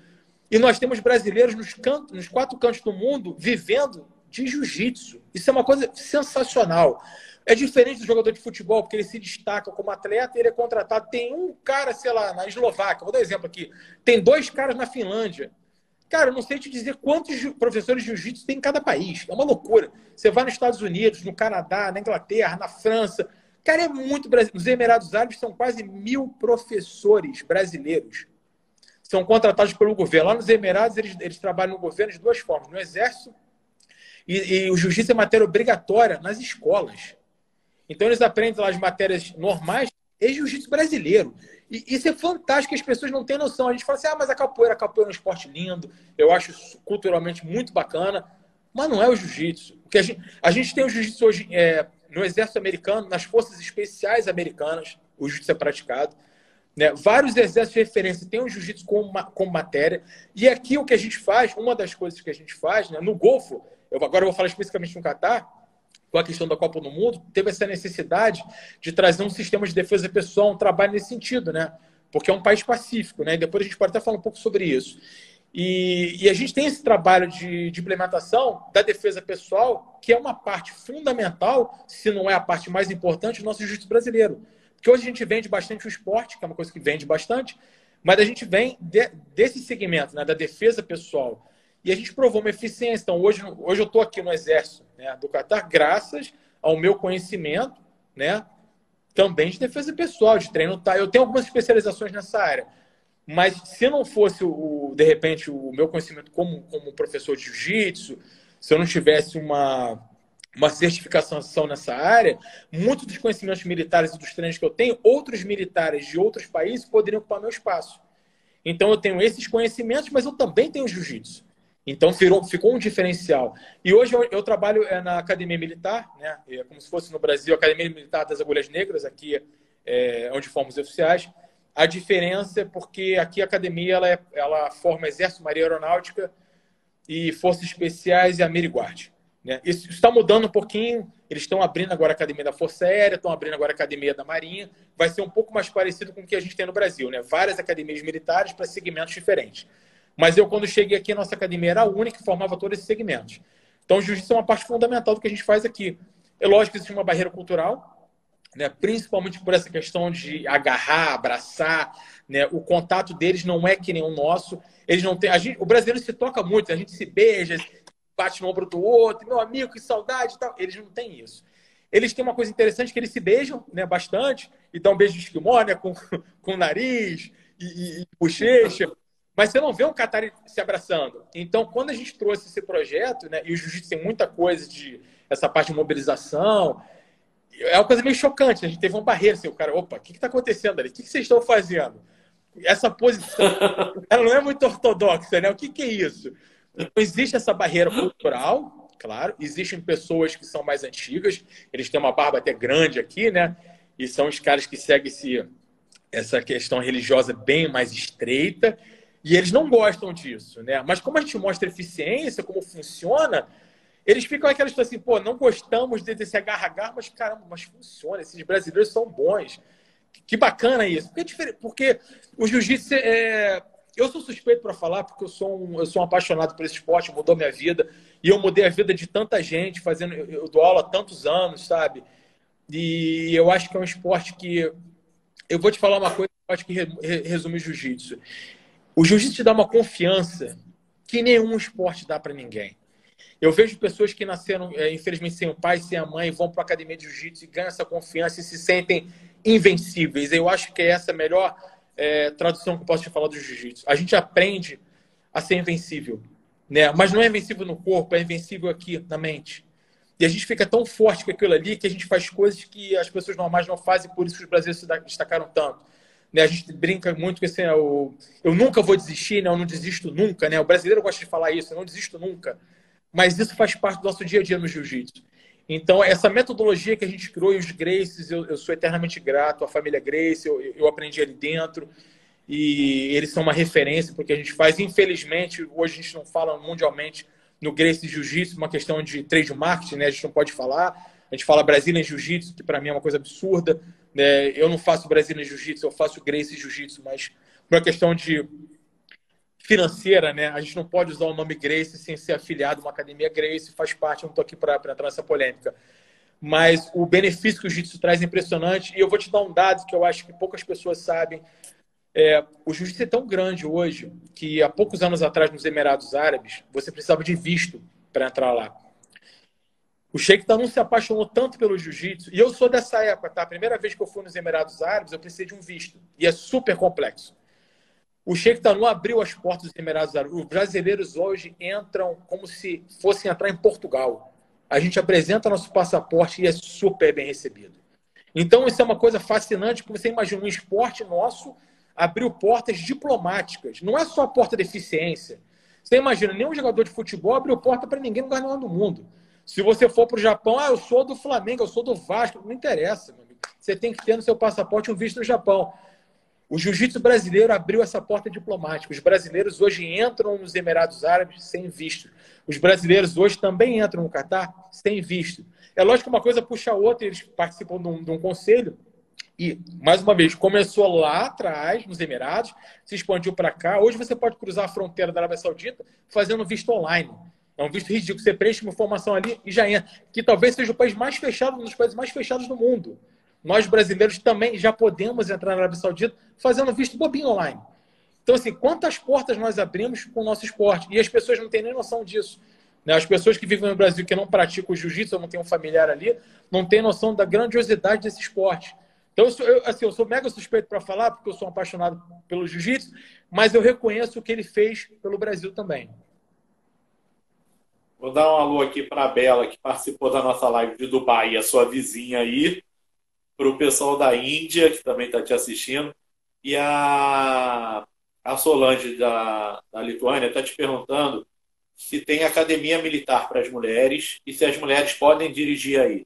E nós temos brasileiros nos, cantos, nos quatro cantos do mundo vivendo de jiu-jitsu. Isso é uma coisa sensacional. É diferente do jogador de futebol, porque ele se destaca como atleta e ele é contratado. Tem um cara, sei lá, na Eslováquia, vou dar um exemplo aqui. Tem dois caras na Finlândia. Cara, eu não sei te dizer quantos professores de jiu-jitsu tem em cada país. É uma loucura. Você vai nos Estados Unidos, no Canadá, na Inglaterra, na França. Cara, é muito brasileiro. Nos Emirados Árabes são quase mil professores brasileiros. São contratados pelo governo. Lá nos Emirados, eles, eles trabalham no governo de duas formas: no Exército e, e o jiu-jitsu é matéria obrigatória nas escolas. Então, eles aprendem lá as matérias normais e jiu-jitsu brasileiro. E isso é fantástico, as pessoas não têm noção. A gente fala assim, ah, mas a capoeira, a capoeira é um esporte lindo, eu acho culturalmente muito bacana, mas não é o jiu-jitsu. A gente, a gente tem o jiu-jitsu hoje é, no exército americano, nas forças especiais americanas, o jiu-jitsu é praticado. Né? Vários exércitos de referência têm o jiu-jitsu como, como matéria. E aqui o que a gente faz, uma das coisas que a gente faz, né, no Golfo, eu agora vou falar especificamente no Catar, com a questão da Copa do Mundo, teve essa necessidade de trazer um sistema de defesa pessoal, um trabalho nesse sentido, né? Porque é um país pacífico, né? E depois a gente pode até falar um pouco sobre isso. E, e a gente tem esse trabalho de, de, implementação da defesa pessoal, que é uma parte fundamental, se não é a parte mais importante, do nosso jiu-jitsu brasileiro. Porque hoje a gente vende bastante o esporte, que é uma coisa que vende bastante, mas a gente vem de, desse segmento, né, da defesa pessoal. E a gente provou uma eficiência. Então, hoje, hoje eu estou aqui no Exército né, do Qatar, graças ao meu conhecimento né, também de defesa pessoal, de treino. Tá? Eu tenho algumas especializações nessa área. Mas se não fosse, o, de repente, o meu conhecimento como, como professor de jiu-jitsu, se eu não tivesse uma, uma certificação nessa área, muitos dos conhecimentos militares e dos treinos que eu tenho, outros militares de outros países poderiam ocupar meu espaço. Então eu tenho esses conhecimentos, mas eu também tenho jiu-jitsu. Então virou, ficou um diferencial. E hoje eu, eu trabalho é, na Academia Militar, né? É como se fosse no Brasil, Academia Militar das Agulhas Negras, aqui é onde fomos oficiais. A diferença é porque aqui a academia ela, é, ela forma Exército, Maria Aeronáutica e Forças Especiais e a Miriguard. Né? Isso está mudando um pouquinho. Eles estão abrindo agora a Academia da Força Aérea, estão abrindo agora a Academia da Marinha. Vai ser um pouco mais parecido com o que a gente tem no Brasil, né? Várias academias militares para segmentos diferentes. Mas eu, quando cheguei aqui, a nossa academia era a única que formava todos esses segmentos. Então, o jiu-jitsu é uma parte fundamental do que a gente faz aqui. É lógico que existe uma barreira cultural, né? principalmente por essa questão de agarrar, abraçar. Né? O contato deles não é que nem o nosso. Eles não têm. Gente, o brasileiro se toca muito, a gente se beija, bate no ombro do outro, meu amigo, que saudade e tal. Eles não têm isso. Eles têm uma coisa interessante que eles se beijam né, bastante, e dão um beijo de esquimó, né, com, com nariz e, e, e bochecha. mas você não vê um Qatar se abraçando. Então, quando a gente trouxe esse projeto, né, e o jiu-jitsu tem muita coisa de essa parte de mobilização, é uma coisa meio chocante. A gente teve uma barreira, assim, o cara, opa, o que está acontecendo ali? O que, que vocês estão fazendo? Essa posição, ela não é muito ortodoxa, né? O que, que é isso? Então, existe essa barreira cultural, claro. Existem pessoas que são mais antigas, eles têm uma barba até grande aqui, né? E são os caras que seguem esse, essa questão religiosa bem mais estreita. E eles não gostam disso, né? Mas como a gente mostra eficiência, como funciona, eles ficam aquelas coisas assim, pô, não gostamos desse agarra-agarra, mas caramba, mas funciona, esses brasileiros são bons. Que bacana isso. Porque, é porque o jiu-jitsu é... Eu sou suspeito para falar porque eu sou, um, eu sou um apaixonado por esse esporte, mudou minha vida. E eu mudei a vida de tanta gente, fazendo. Eu dou aula há tantos anos, sabe? E eu acho que é um esporte que. Eu vou te falar uma coisa eu acho que resume o jiu-jitsu. O jiu-jitsu te dá uma confiança que nenhum esporte dá para ninguém. Eu vejo pessoas que nasceram, é, infelizmente, sem o pai, sem a mãe, vão para a academia de jiu-jitsu e ganham essa confiança e se sentem invencíveis. Eu acho que é essa a melhor é, tradução que eu posso te falar do jiu-jitsu. A gente aprende a ser invencível, né? mas não é invencível no corpo, é invencível aqui, na mente. E a gente fica tão forte com aquilo ali que a gente faz coisas que as pessoas normais não fazem, por isso que os brasileiros se destacaram tanto. Né? A gente brinca muito com esse, né? eu, eu nunca vou desistir, né? eu não desisto nunca. Né? O brasileiro gosta de falar isso, eu não desisto nunca. Mas isso faz parte do nosso dia a dia no jiu-jitsu. Então, essa metodologia que a gente criou e os Graces, eu, eu sou eternamente grato à família Grace, eu, eu aprendi ali dentro e eles são uma referência porque a gente faz. Infelizmente, hoje a gente não fala mundialmente no Grace Jiu-Jitsu, uma questão de trade marketing, né? A gente não pode falar. A gente fala Brasília Jiu-Jitsu, que para mim é uma coisa absurda. Né? Eu não faço Brasília Jiu-Jitsu, eu faço Grace Jiu-Jitsu, mas por uma questão de financeira, né? A gente não pode usar o nome Grace sem ser afiliado a uma academia Grace, faz parte, eu não estou aqui para entrar nessa polêmica. Mas o benefício que o jiu-jitsu traz é impressionante. E eu vou te dar um dado que eu acho que poucas pessoas sabem. É, o jiu-jitsu é tão grande hoje que há poucos anos atrás, nos Emirados Árabes, você precisava de visto para entrar lá. O Sheikh não se apaixonou tanto pelo jiu-jitsu. E eu sou dessa época, tá? A primeira vez que eu fui nos Emirados Árabes, eu precisei de um visto. E é super complexo. O Sheikh Tanu abriu as portas dos Emirados Árabes. Os brasileiros hoje entram como se fossem entrar em Portugal. A gente apresenta nosso passaporte e é super bem recebido. Então, isso é uma coisa fascinante, porque você imagina um esporte nosso abriu portas diplomáticas. Não é só a porta de eficiência. Você imagina, nenhum jogador de futebol abriu porta para ninguém no lugar nenhum do mundo. Se você for para o Japão, ah, eu sou do Flamengo, eu sou do Vasco, não interessa. Você tem que ter no seu passaporte um visto no Japão. O jiu-jitsu brasileiro abriu essa porta diplomática. Os brasileiros hoje entram nos Emirados Árabes sem visto. Os brasileiros hoje também entram no Catar sem visto. É lógico que uma coisa puxa a outra, eles participam de um, de um conselho. E, mais uma vez, começou lá atrás, nos Emirados, se expandiu para cá. Hoje você pode cruzar a fronteira da Arábia Saudita fazendo visto online. É um visto ridículo. Você preenche uma informação ali e já entra. Que talvez seja o país mais fechado, um dos países mais fechados do mundo. Nós brasileiros também já podemos entrar na Arábia Saudita fazendo visto bobinho online. Então, assim, quantas portas nós abrimos com o nosso esporte? E as pessoas não têm nem noção disso. Né? As pessoas que vivem no Brasil que não praticam jiu-jitsu ou não têm um familiar ali, não têm noção da grandiosidade desse esporte. Então, eu sou, eu, assim, eu sou mega suspeito para falar, porque eu sou apaixonado pelo jiu-jitsu, mas eu reconheço o que ele fez pelo Brasil também. Vou dar um alô aqui para a Bela, que participou da nossa live de Dubai, a sua vizinha aí para o pessoal da Índia, que também está te assistindo, e a, a Solange da, da Lituânia está te perguntando se tem academia militar para as mulheres e se as mulheres podem dirigir aí.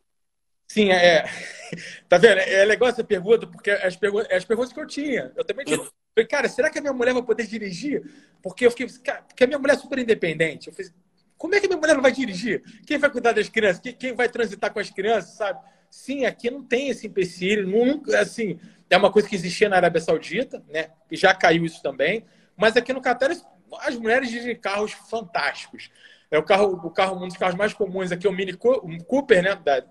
Sim, é. é. Tá vendo? É legal essa pergunta, porque as, pergu as perguntas que eu tinha. Eu também tinha. Falei, cara, será que a minha mulher vai poder dirigir? Porque eu fiquei. Cara, porque a minha mulher é super independente. Eu falei, como é que a minha mulher não vai dirigir? Quem vai cuidar das crianças? Quem vai transitar com as crianças, sabe? Sim, aqui não tem esse empecilho, nunca, assim, é uma coisa que existia na Arábia Saudita, né? E já caiu isso também, mas aqui no Catar as mulheres dirigem carros fantásticos. É o carro, o carro, um dos carros mais comuns aqui é o Mini Cooper, né? Da,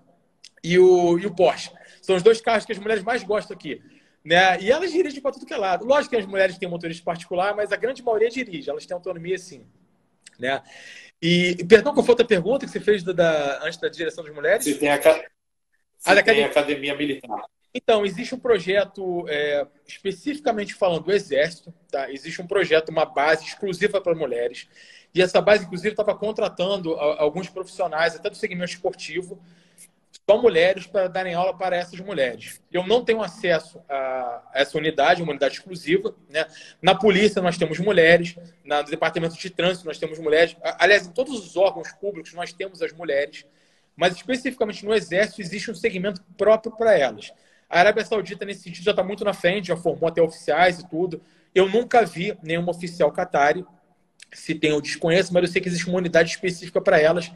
e, o, e o Porsche. São os dois carros que as mulheres mais gostam aqui. Né? E elas dirigem para tudo que é lado. Lógico que as mulheres têm motorista particular, mas a grande maioria dirige, elas têm autonomia sim. Né? E, perdão, qual foi outra pergunta que você fez da, da antes da direção das mulheres? Se tem a, tem academia... academia militar. Então, existe um projeto, é, especificamente falando do Exército, tá? existe um projeto, uma base exclusiva para mulheres. E essa base, inclusive, estava contratando alguns profissionais, até do segmento esportivo, só mulheres, para darem aula para essas mulheres. Eu não tenho acesso a essa unidade, uma unidade exclusiva. Né? Na polícia, nós temos mulheres, no departamento de trânsito, nós temos mulheres. Aliás, em todos os órgãos públicos, nós temos as mulheres. Mas, especificamente no Exército, existe um segmento próprio para elas. A Arábia Saudita, nesse sentido, já está muito na frente, já formou até oficiais e tudo. Eu nunca vi nenhum oficial catari se tem, eu desconheço, mas eu sei que existe uma unidade específica para elas,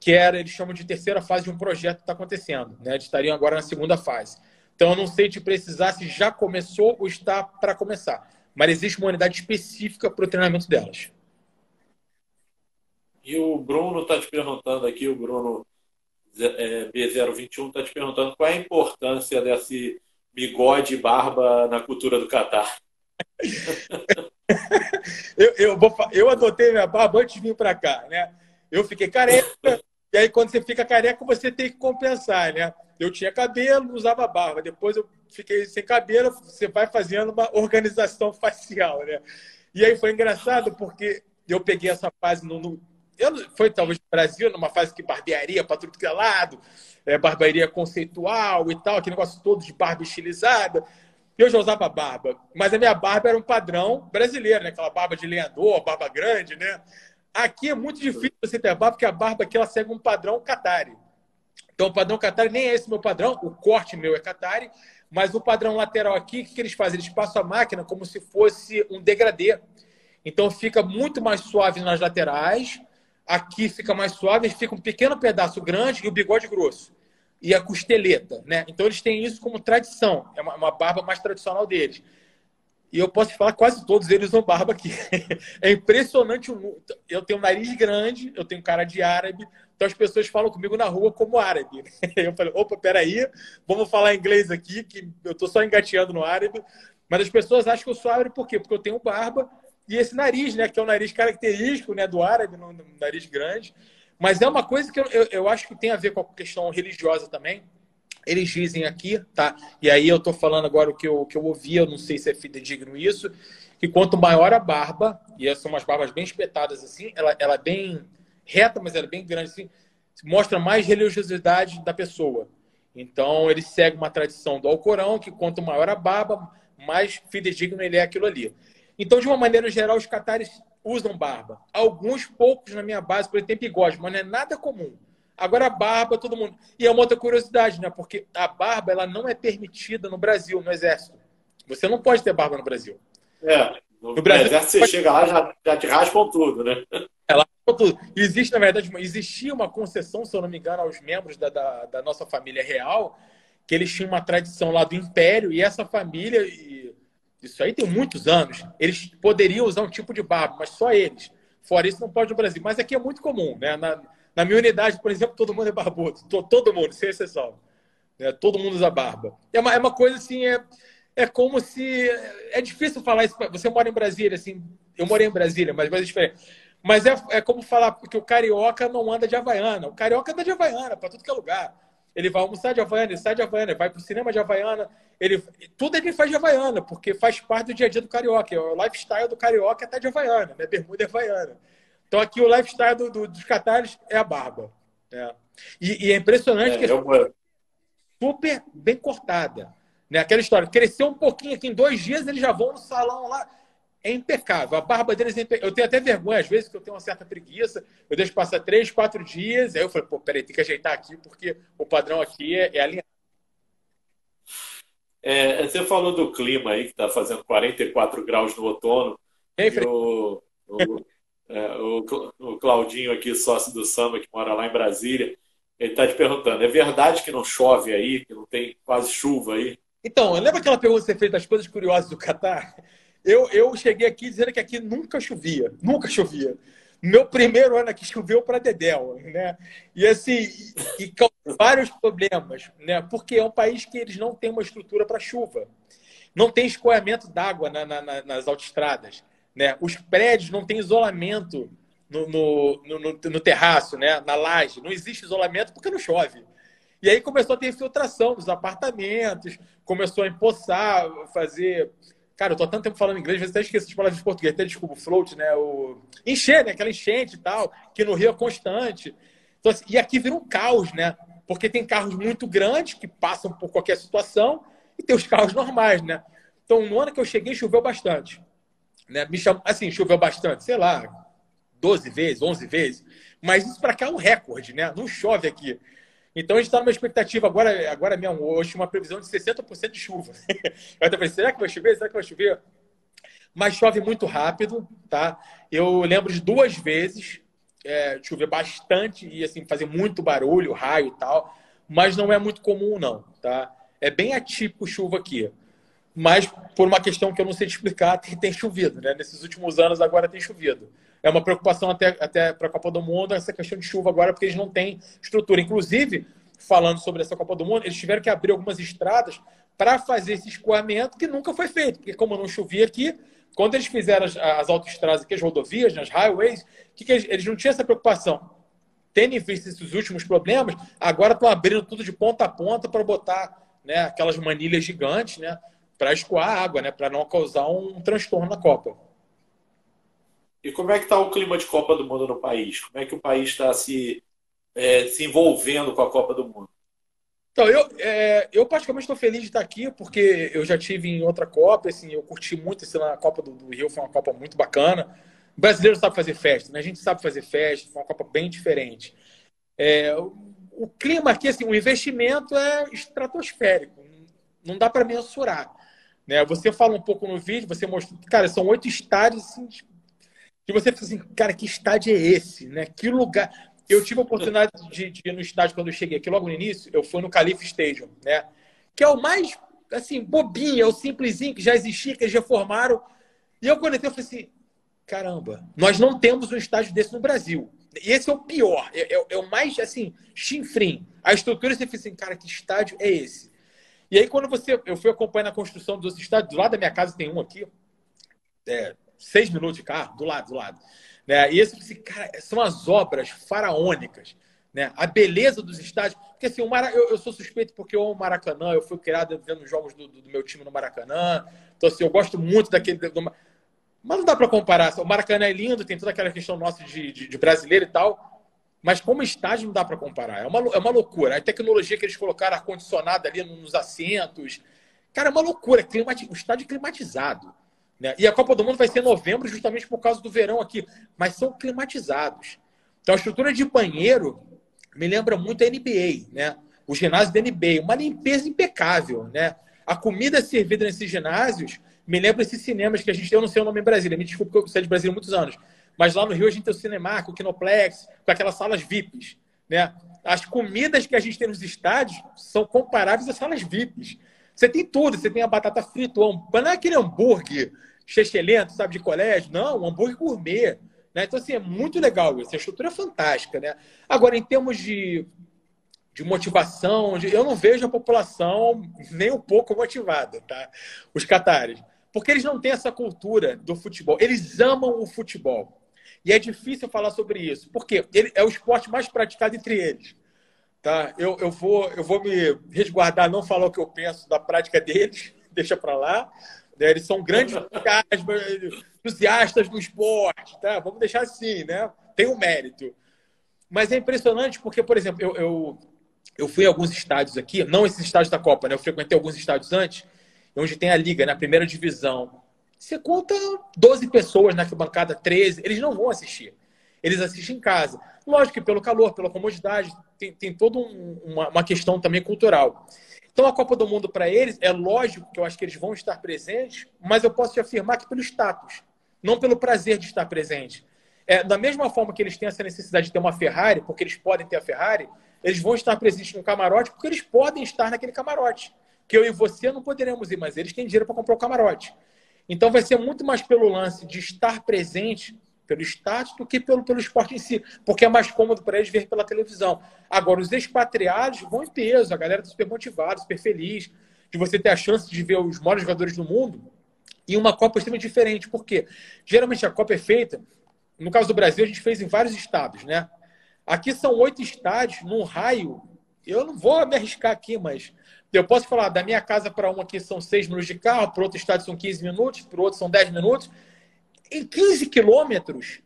que era, eles chamam de terceira fase de um projeto que está acontecendo. Né? Eles estariam agora na segunda fase. Então, eu não sei te precisar se já começou ou está para começar. Mas existe uma unidade específica para o treinamento delas. E o Bruno está te perguntando aqui, o Bruno B021 está te perguntando qual é a importância desse bigode e barba na cultura do Catar. eu, eu, eu adotei minha barba antes de vir para cá, né? Eu fiquei careca, e aí quando você fica careca, você tem que compensar, né? Eu tinha cabelo, usava barba. Depois eu fiquei sem cabelo, você vai fazendo uma organização facial, né? E aí foi engraçado porque eu peguei essa fase no, no eu, foi talvez no Brasil, numa fase que barbearia para tudo que é lado, é, barbearia conceitual e tal, aquele negócio todo de barba estilizada. Eu já usava barba, mas a minha barba era um padrão brasileiro, né? Aquela barba de lenhador, barba grande, né? Aqui é muito difícil você ter barba, porque a barba aqui ela segue um padrão Catari. Então, o padrão Catari nem é esse meu padrão, o corte meu é Catari, mas o padrão lateral aqui, o que eles fazem? Eles passam a máquina como se fosse um degradê. Então, fica muito mais suave nas laterais, aqui fica mais suave, fica um pequeno pedaço grande e o bigode grosso e a costeleta, né? Então eles têm isso como tradição, é uma, uma barba mais tradicional deles. E eu posso falar, quase todos eles usam barba aqui. é impressionante. Eu tenho um nariz grande, eu tenho cara de árabe, então as pessoas falam comigo na rua como árabe. Eu falei, opa, peraí, vamos falar inglês aqui, que eu tô só engateando no árabe. Mas as pessoas acham que eu sou árabe por quê? Porque eu tenho barba e esse nariz, né? Que é o nariz característico né, do árabe, no nariz grande. Mas é uma coisa que eu, eu, acho que tem a ver com a questão religiosa também. Eles dizem aqui, tá? E aí eu estou falando agora o que eu, que eu ouvi, eu não sei se é fidedigno isso, que quanto maior a barba, e são umas barbas bem espetadas assim, ela, ela é bem reta, mas ela é bem grande assim, mostra mais religiosidade da pessoa. Então ele segue uma tradição do Alcorão, que quanto maior a barba, mais fidedigno ele é aquilo ali. Então, de uma maneira geral, os catares usam barba. Alguns poucos na minha base, por exemplo, tem bigode, mas não é nada comum. Agora, a barba, todo mundo. E é uma outra curiosidade, né? Porque a barba ela não é permitida no Brasil, no Exército. Você não pode ter barba no Brasil. É. No, no Brasil, Exército, você pode... chega lá já, já te raspam tudo, né? É, lá tudo. Existe, na verdade, existia uma concessão, se eu não me engano, aos membros da, da, da nossa família real, que eles tinham uma tradição lá do Império, e essa família. E isso aí tem muitos anos. Eles poderiam usar um tipo de barba, mas só eles. Fora isso, não pode no Brasil. Mas aqui é muito comum. Né? Na, na minha unidade, por exemplo, todo mundo é barbudo. Todo mundo, sem exceção. Né? Todo mundo usa barba. É uma, é uma coisa assim, é, é como se. É difícil falar isso. Você mora em Brasília, assim. Eu morei em Brasília, mas é diferente. Mas é, é como falar que o carioca não anda de Havaiana. O carioca anda de Havaiana para tudo que é lugar. Ele vai almoçar de Havaiana, ele sai de Havaiana, ele vai para o cinema de Havaiana. Ele, tudo ele faz de Havaiana, porque faz parte do dia a dia do carioca. O lifestyle do carioca é estar de Havaiana, né? Bermuda é Havaiana. Então aqui o lifestyle do, do, dos catares é a barba. Né? E, e, é impressionante é, que é super bem cortada. Né? Aquela história, cresceu um pouquinho aqui em dois dias, eles já vão no salão lá é impecável. A barba deles é impecável. Eu tenho até vergonha, às vezes, que eu tenho uma certa preguiça. Eu deixo passar três, quatro dias. Aí eu falei, pô, peraí, tem que ajeitar aqui, porque o padrão aqui é, é alinhado. É, você falou do clima aí, que está fazendo 44 graus no outono. Ei, o, o, é, o, o, Claudinho aqui, sócio do samba, que mora lá em Brasília, ele está te perguntando: é verdade que não chove aí, que não tem quase chuva aí? Então, lembra aquela pergunta que você fez das coisas curiosas do Catar? Eu, eu cheguei aqui dizendo que aqui nunca chovia, nunca chovia. Meu primeiro ano aqui choveu para Dedéu, né? E assim, e, e vários problemas, né? Porque é um país que eles não têm uma estrutura para chuva. Não tem escoamento d'água na, na, nas autoestradas, né? Os prédios não têm isolamento no, no, no, no, terraço, né? Na laje. Não existe isolamento porque não chove. E aí começou a ter infiltração nos apartamentos, começou a empoçar, fazer. Cara, eu tô há tanto tempo falando inglês, às vezes até esqueço as palavras de português, até desculpa, float, né? O... Encher, né? Aquela enchente e tal, que no Rio é constante. Então, assim, e aqui vira um caos, né? Porque tem carros muito grandes que passam por qualquer situação e tem os carros normais, né? Então, no ano que eu cheguei, choveu bastante. Né? Me cham... Assim, choveu bastante, sei lá, 12 vezes, 11 vezes. Mas isso para cá é um recorde, né? Não chove aqui. Então a gente está numa expectativa agora, agora mesmo, hoje, uma previsão de 60% de chuva. Eu até falei, será que vai chover? Será que vai chover? Mas chove muito rápido, tá? Eu lembro de duas vezes é, chover bastante e assim fazer muito barulho, raio e tal, mas não é muito comum não, tá? É bem atípico chuva aqui. Mas por uma questão que eu não sei te explicar, tem, tem chovido, né? Nesses últimos anos agora tem chovido é uma preocupação até, até para a Copa do Mundo essa questão de chuva agora, porque eles não têm estrutura. Inclusive, falando sobre essa Copa do Mundo, eles tiveram que abrir algumas estradas para fazer esse escoamento que nunca foi feito, porque como não chovia aqui, quando eles fizeram as, as autoestradas aqui, as rodovias, nas highways, que, que eles, eles não tinham essa preocupação. Tendo visto esses últimos problemas, agora estão abrindo tudo de ponta a ponta para botar né, aquelas manilhas gigantes né, para escoar a água, né, para não causar um transtorno na Copa. E como é que está o clima de Copa do Mundo no país? Como é que o país está se, é, se envolvendo com a Copa do Mundo? Então, eu, é, eu particularmente estou feliz de estar aqui, porque eu já tive em outra Copa, assim, eu curti muito esse, a Copa do, do, Rio, foi uma Copa muito bacana. O brasileiro sabe fazer festa, né? A gente sabe fazer festa, foi uma Copa bem diferente. É, o, o, clima aqui, assim, o investimento é estratosférico, não dá para mensurar. Né? Você fala um pouco no vídeo, você mostrou, cara, são oito estádios assim, que você fica assim, cara, que estádio é esse? Né? Que lugar. Eu tive a oportunidade de, de ir no estádio quando eu cheguei aqui, logo no início, eu fui no Califa Stadium, né? Que é o mais, assim, bobinho, é o simplesinho que já existia, que eles já formaram. E eu, entrei, eu falei assim, caramba, nós não temos um estádio desse no Brasil. E esse é o pior, é, é, é o mais, assim, chinfrim. A estrutura, você fica assim, cara, que estádio é esse? E aí, quando você. Eu fui acompanhando a construção dos estádios, do lado da minha casa tem um aqui, é, seis minutos de carro, do lado, do lado. Né? E esse, cara, são as obras faraônicas. Né? A beleza dos estádios. Porque assim, o Mara... eu, eu sou suspeito porque eu amo o Maracanã, eu fui criado vendo os jogos do, do, do, meu time no Maracanã. Então, assim, eu gosto muito daquele. Do... Mas não dá para comparar. O Maracanã é lindo, tem toda aquela questão nossa de, de, de brasileiro e tal. Mas como estádio não dá para comparar. É uma, é uma loucura. A tecnologia que eles colocaram ar-condicionado ali nos assentos. Cara, é uma loucura. Climati... Um estádio climatizado. Né? E a Copa do Mundo vai ser em novembro, justamente por causa do verão aqui. Mas são climatizados. Então, a estrutura de banheiro me lembra muito a NBA, né? O ginásio da NBA. Uma limpeza impecável, né? A comida servida nesses ginásios me lembra esses cinemas que a gente tem, eu não sei o nome em Brasília, me desculpe que eu saí de Brasília há muitos anos. Mas lá no Rio a gente tem o Cinemark, o Kinoplex, com aquelas salas VIPs, né? As comidas que a gente tem nos estádios são comparáveis às salas VIPs. Você tem tudo, você tem a batata frita, o não é aquele hambúrguer chechelento, sabe, de colégio. Não, um hambúrguer gourmet. Né? Então, assim, é muito legal isso. A estrutura é fantástica, né? Agora, em termos de, de motivação, eu não vejo a população nem um pouco motivada, tá? Os catares. Porque eles não têm essa cultura do futebol. Eles amam o futebol. E é difícil falar sobre isso. Porque ele é o esporte mais praticado entre eles. Tá? Eu, eu, vou, eu vou me resguardar, não falar o que eu penso da prática deles, deixa para lá. Né? Eles são grandes entusiastas do esporte, tá? Vamos deixar assim, né? Tem um mérito. Mas é impressionante porque, por exemplo, eu, eu, eu fui a alguns estádios aqui, não esses estádios da Copa, né? Eu frequentei alguns estádios antes, onde tem a liga, na primeira divisão. Você conta 12 pessoas na arquibancada, 13, eles não vão assistir. Eles assistem em casa. Lógico que pelo calor, pela comodidade, tem, tem toda um, uma, uma questão também cultural. Então, a Copa do Mundo para eles, é lógico que eu acho que eles vão estar presentes, mas eu posso te afirmar que pelo status, não pelo prazer de estar presente. É, da mesma forma que eles têm essa necessidade de ter uma Ferrari, porque eles podem ter a Ferrari, eles vão estar presentes no camarote porque eles podem estar naquele camarote. Que eu e você não poderemos ir, mas eles têm dinheiro para comprar o camarote. Então vai ser muito mais pelo lance de estar presente pelo status do que pelo, pelo esporte em si, porque é mais cômodo para eles ver pela televisão. Agora, os expatriados vão em peso, a galera está super motivada, super feliz de você ter a chance de ver os maiores jogadores do mundo em uma Copa extremamente diferente. porque Geralmente a Copa é feita, no caso do Brasil, a gente fez em vários estados, né? Aqui são oito estádios num raio eu não vou me arriscar aqui, mas eu posso falar, da minha casa para uma aqui são 6 minutos de carro, para outro estádio são 15 minutos, para outro são 10 minutos. Em 15 quilômetros,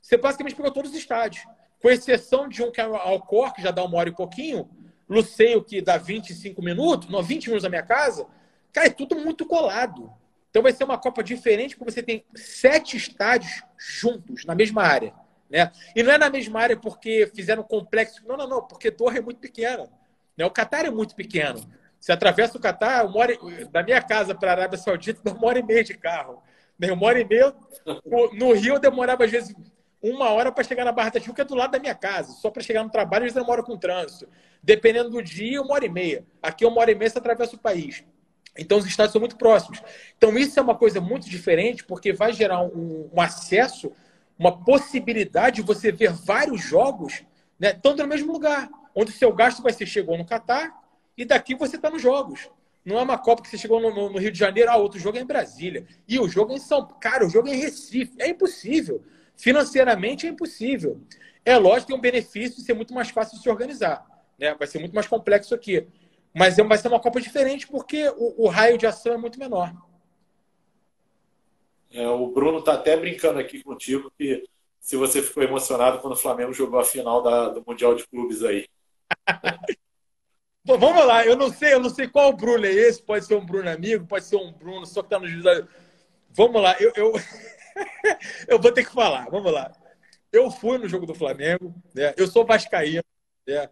você basicamente pegou todos os estádios. Com exceção de um que é Alcor, que já dá uma hora e pouquinho, Luceio, que dá 25 minutos, não, 20 minutos da minha casa, cara, é tudo muito colado. Então vai ser uma Copa diferente, porque você tem sete estádios juntos, na mesma área. Né? E não é na mesma área porque fizeram complexo. Não, não, não, porque Torre é muito pequena. Né? O Catar é muito pequeno. Você atravessa o Catar, da minha casa para a Arábia Saudita, dá uma hora e meia de carro. Uma hora e meia. No Rio, eu demorava, às vezes, uma hora para chegar na Barra da Tijuca, que é do lado da minha casa. Só para chegar no trabalho, eles demoram com trânsito. Dependendo do dia, uma hora e meia. Aqui, uma hora e meia, você atravessa o país. Então, os estados são muito próximos. Então, isso é uma coisa muito diferente, porque vai gerar um, um acesso, uma possibilidade de você ver vários jogos, né, tanto no mesmo lugar, onde o seu gasto vai ser chegou no Catar e daqui você está nos jogos. Não é uma Copa que você chegou no, no, Rio de Janeiro, ah, outro jogo é em Brasília. E o jogo é em São Paulo. Cara, o jogo é em Recife. É impossível. Financeiramente é impossível. É lógico que tem um benefício de ser muito mais fácil de se organizar. Né? Vai ser muito mais complexo aqui. Mas é, vai ser uma Copa diferente porque o, o raio de ação é muito menor. É, o Bruno está até brincando aqui contigo que se você ficou emocionado quando o Flamengo jogou a final da, do Mundial de Clubes aí. Bom, vamos lá, eu não sei, eu não sei qual Bruno é esse, pode ser um Bruno amigo, pode ser um Bruno só que está no juiz. Vamos lá, eu, eu, eu vou ter que falar, vamos lá. Eu fui no jogo do Flamengo, né? eu sou vascaíno, né?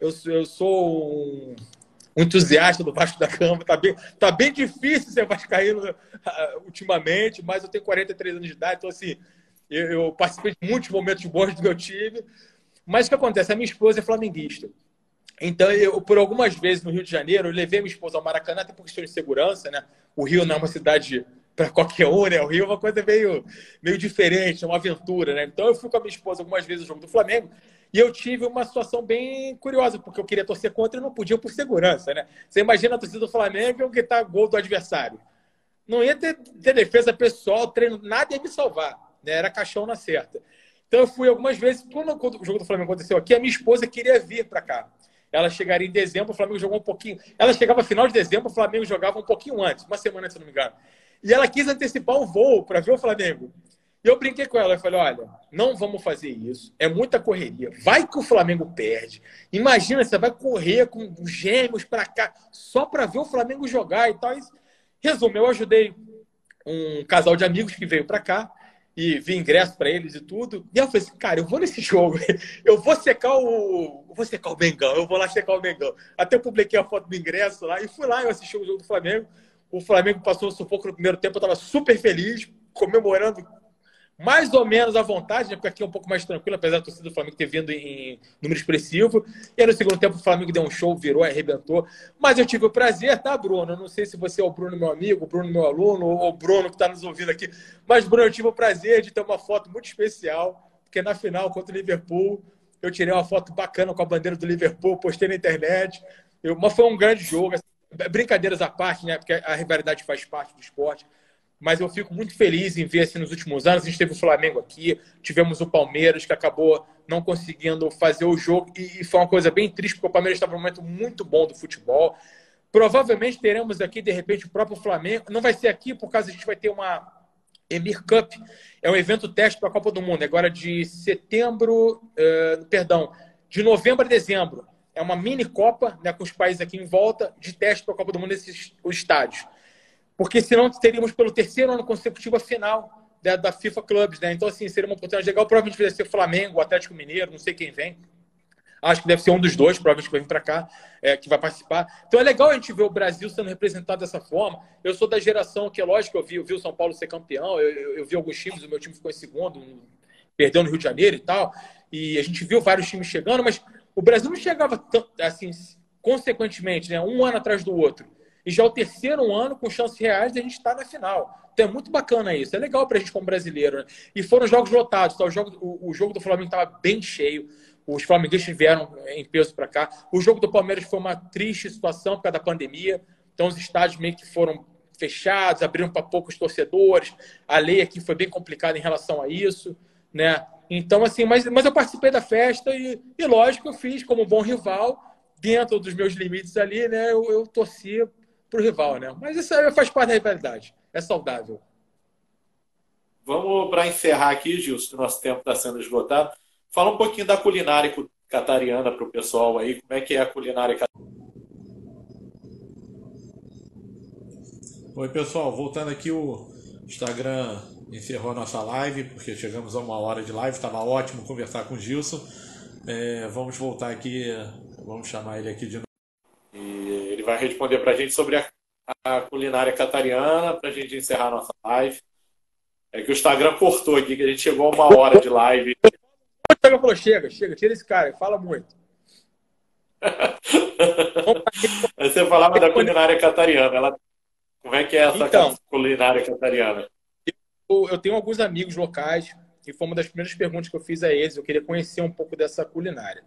eu, eu sou um um entusiasta do Vasco da Gama. Tá bem, tá bem difícil ser vascaíno uh, ultimamente, mas eu tenho 43 anos de idade, então assim, eu, eu, participei de muitos momentos bons do meu time. Mas o que acontece? A minha esposa é flamenguista. Então, eu, por algumas vezes no Rio de Janeiro, eu levei minha esposa ao Maracanã, até por questão de segurança, né? O Rio não é uma cidade para qualquer um, né? O Rio é uma coisa meio, meio diferente, é uma aventura, né? Então, eu fui com a minha esposa algumas vezes no jogo do Flamengo. E eu tive uma situação bem curiosa, porque eu queria torcer contra e não podia por segurança, né? Você imagina a torcida do Flamengo e gritar gol do adversário. Não ia ter, ter, defesa pessoal, treino, nada ia me salvar. Né? Era caixão na certa. Então eu fui algumas vezes, quando o jogo do Flamengo aconteceu aqui, a minha esposa queria vir para cá. Ela chegaria em dezembro, o Flamengo jogou um pouquinho. Ela chegava final de dezembro, o Flamengo jogava um pouquinho antes, uma semana se não me engano. E ela quis antecipar o voo para ver o Flamengo. E eu brinquei com ela, eu falei, olha, não vamos fazer isso, é muita correria. Vai que o Flamengo perde. Imagina, você vai correr com os gêmeos para cá, só para ver o Flamengo jogar e tal. Resumo, eu ajudei um casal de amigos que veio para cá e vi ingresso para eles e tudo. E eu falei assim, cara, eu vou nesse jogo, eu vou secar o. Eu vou secar o Mengão, eu vou lá secar o Mengão. Até eu publiquei a foto do ingresso lá e fui lá, eu assisti o jogo do Flamengo. O Flamengo passou um sufoco no primeiro tempo, eu estava super feliz, comemorando mais ou menos à vontade, né? porque aqui é um pouco mais tranquilo, apesar da torcida do Flamengo ter vindo em número expressivo. E aí, no segundo tempo, o Flamengo deu um show, virou, arrebentou. Mas eu tive o prazer, tá, Bruno? Não sei se você é o Bruno, meu amigo, o Bruno, meu aluno, ou o Bruno que está nos ouvindo aqui. Mas, Bruno, eu tive o prazer de ter uma foto muito especial, porque na final contra o Liverpool, eu tirei uma foto bacana com a bandeira do Liverpool, postei na internet. Eu, mas foi um grande jogo. Assim, brincadeiras à parte, né? Porque a rivalidade faz parte do esporte mas eu fico muito feliz em ver assim nos últimos anos. A gente teve o Flamengo aqui, tivemos o Palmeiras, que acabou não conseguindo fazer o jogo, e foi uma coisa bem triste, porque o Palmeiras estava num momento muito bom do futebol. Provavelmente teremos aqui, de repente, o próprio Flamengo. Não vai ser aqui, por causa a gente vai ter uma Emir Cup, é um evento teste para a Copa do Mundo, agora de setembro, uh, perdão, de novembro a dezembro. É uma mini Copa, né, com os países aqui em volta, de teste para a Copa do Mundo nesses os estádios porque senão teríamos pelo terceiro ano consecutivo a final da, da FIFA Clubs, né? Então, assim, seria uma oportunidade legal. Provavelmente vai ser Flamengo, Atlético Mineiro, não sei quem vem. Acho que deve ser um dos dois, provavelmente, que vai vir para cá, é, que vai participar. Então é legal a gente ver o Brasil sendo representado dessa forma. Eu sou da geração que, é lógico, eu vi, eu vi o São Paulo ser campeão, eu, eu, eu vi alguns times, o meu time ficou em segundo, perdeu no Rio de Janeiro e tal. E a gente viu vários times chegando, mas o Brasil não chegava tão, assim, consequentemente, né, um ano atrás do outro. E já é o terceiro ano com chances reais de a gente estar na final. Então é muito bacana isso. É legal para a gente como brasileiro. Né? E foram jogos lotados. Tá? O, jogo, o, o jogo do Flamengo estava bem cheio. Os flamenguistas vieram em peso para cá. O jogo do Palmeiras foi uma triste situação por causa da pandemia. Então os estádios meio que foram fechados, abriram para poucos torcedores. A lei aqui foi bem complicada em relação a isso, né? Então, assim, mas, mas eu participei da festa e, e lógico, eu fiz como bom rival dentro dos meus limites ali, né, eu, eu torcia para o rival, né? Mas isso aí faz parte da rivalidade. É saudável. Vamos para encerrar aqui, Gilson, que nosso tempo está sendo esgotado. Fala um pouquinho da culinária catariana para o pessoal aí. Como é que é a culinária catariana? Oi, pessoal. Voltando aqui, o Instagram encerrou a nossa live, porque chegamos a uma hora de live. Estava ótimo conversar com o Gilson. É, vamos voltar aqui, vamos chamar ele aqui de novo. E ele vai responder para a gente sobre a, a culinária catariana, para a gente encerrar a nossa live. É que o Instagram cortou aqui, que a gente chegou a uma hora de live. Chega, falou, chega, chega, tira esse cara, fala muito. Você falava da culinária catariana. Ela como é que é essa então, culinária catariana? Eu, eu, tenho alguns amigos locais e foi uma das primeiras perguntas que eu fiz a eles. Eu queria conhecer um pouco dessa culinária.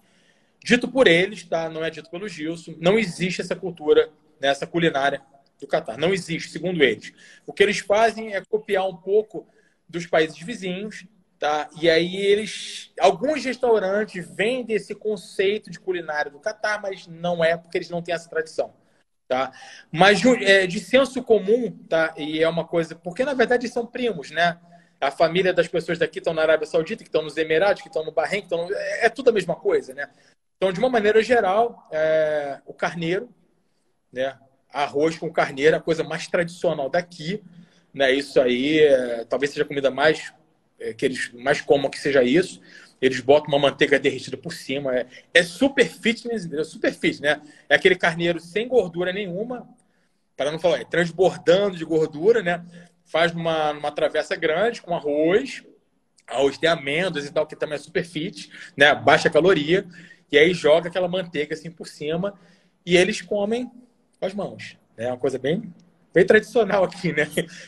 Dito por eles, tá? Não é dito pelo Gilson. Não existe essa cultura, né, culinária do Catar. Não existe, segundo eles. O que eles fazem é copiar um pouco dos países vizinhos, tá? E aí eles, alguns restaurantes vendem esse conceito de culinária do Catar, mas não é porque eles não têm essa tradição. Tá? Mas é, de senso comum, tá? e é uma coisa, porque na verdade são primos, né? A família das pessoas daqui estão na Arábia Saudita, que estão nos Emirados, que estão no Bahrein, que estão no... é, é, tudo a mesma coisa, né? Então, de uma maneira geral, é... o carneiro, né? Arroz com carneiro, a coisa mais tradicional daqui, né? Isso aí, é... talvez seja a comida mais é, que eles mais comam que seja isso. Eles botam uma manteiga derretida por cima. É, é super fitness, entendeu? Super fitness, né? É aquele carneiro sem gordura nenhuma, para não falar, é transbordando de gordura, né? Faz numa, numa travessa grande com arroz, arroz de amêndoas e tal, que também é super fit, né? Baixa caloria. E aí joga aquela manteiga assim por cima e eles comem com as mãos. É uma coisa bem bem tradicional aqui, né?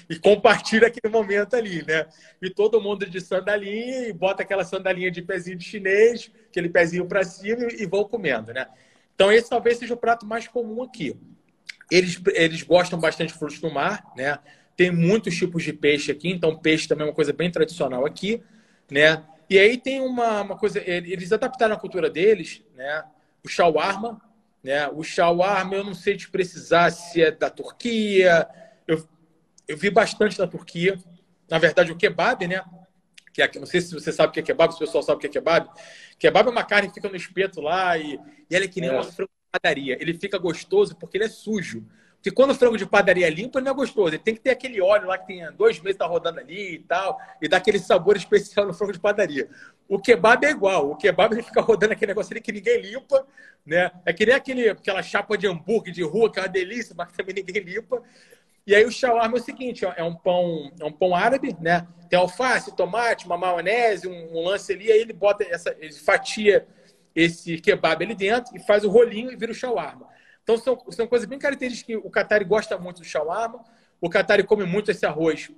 E compartilha aquele momento ali, né? E todo mundo de sandalinha e bota aquela sandalinha de pezinho de chinês, aquele pezinho para cima e vão comendo, né? Então esse talvez seja o prato mais comum aqui. Eles, eles gostam bastante de frutos do mar, né? Tem muitos tipos de peixe aqui, então peixe também é uma coisa bem tradicional aqui, né? E aí tem uma, uma coisa, eles adaptaram a cultura deles, né? O shawarma, né? O shawarma, eu não sei te precisar se é da Turquia. Eu, eu vi bastante da Turquia. Na verdade, o kebab, né? Que é, não sei se você sabe o que é kebab, se o pessoal sabe o que é kebab. Kebab é uma carne que fica no espeto lá e, e ela é que nem é. uma padaria. Ele fica gostoso porque ele é sujo. Porque quando o frango de padaria é limpo, ele não é gostoso. Ele tem que ter aquele óleo lá que tem dois meses tá rodando ali e tal, e dá aquele sabor especial no frango de padaria. O kebab é igual. O kebab ele fica rodando aquele negócio ali que ninguém limpa, né? É que nem aquele, aquela chapa de hambúrguer de rua, que é uma delícia, mas também ninguém limpa. E aí o shawarma é o seguinte, é um pão, é um pão árabe, né? Tem alface, tomate, uma maionese, um, um lance ali, aí ele bota essa, ele fatia esse kebab ali dentro e faz o rolinho e vira o shawarma. Então, são, são coisas bem características que o Qatari gosta muito do shawarma. O Qatari come muito esse arroz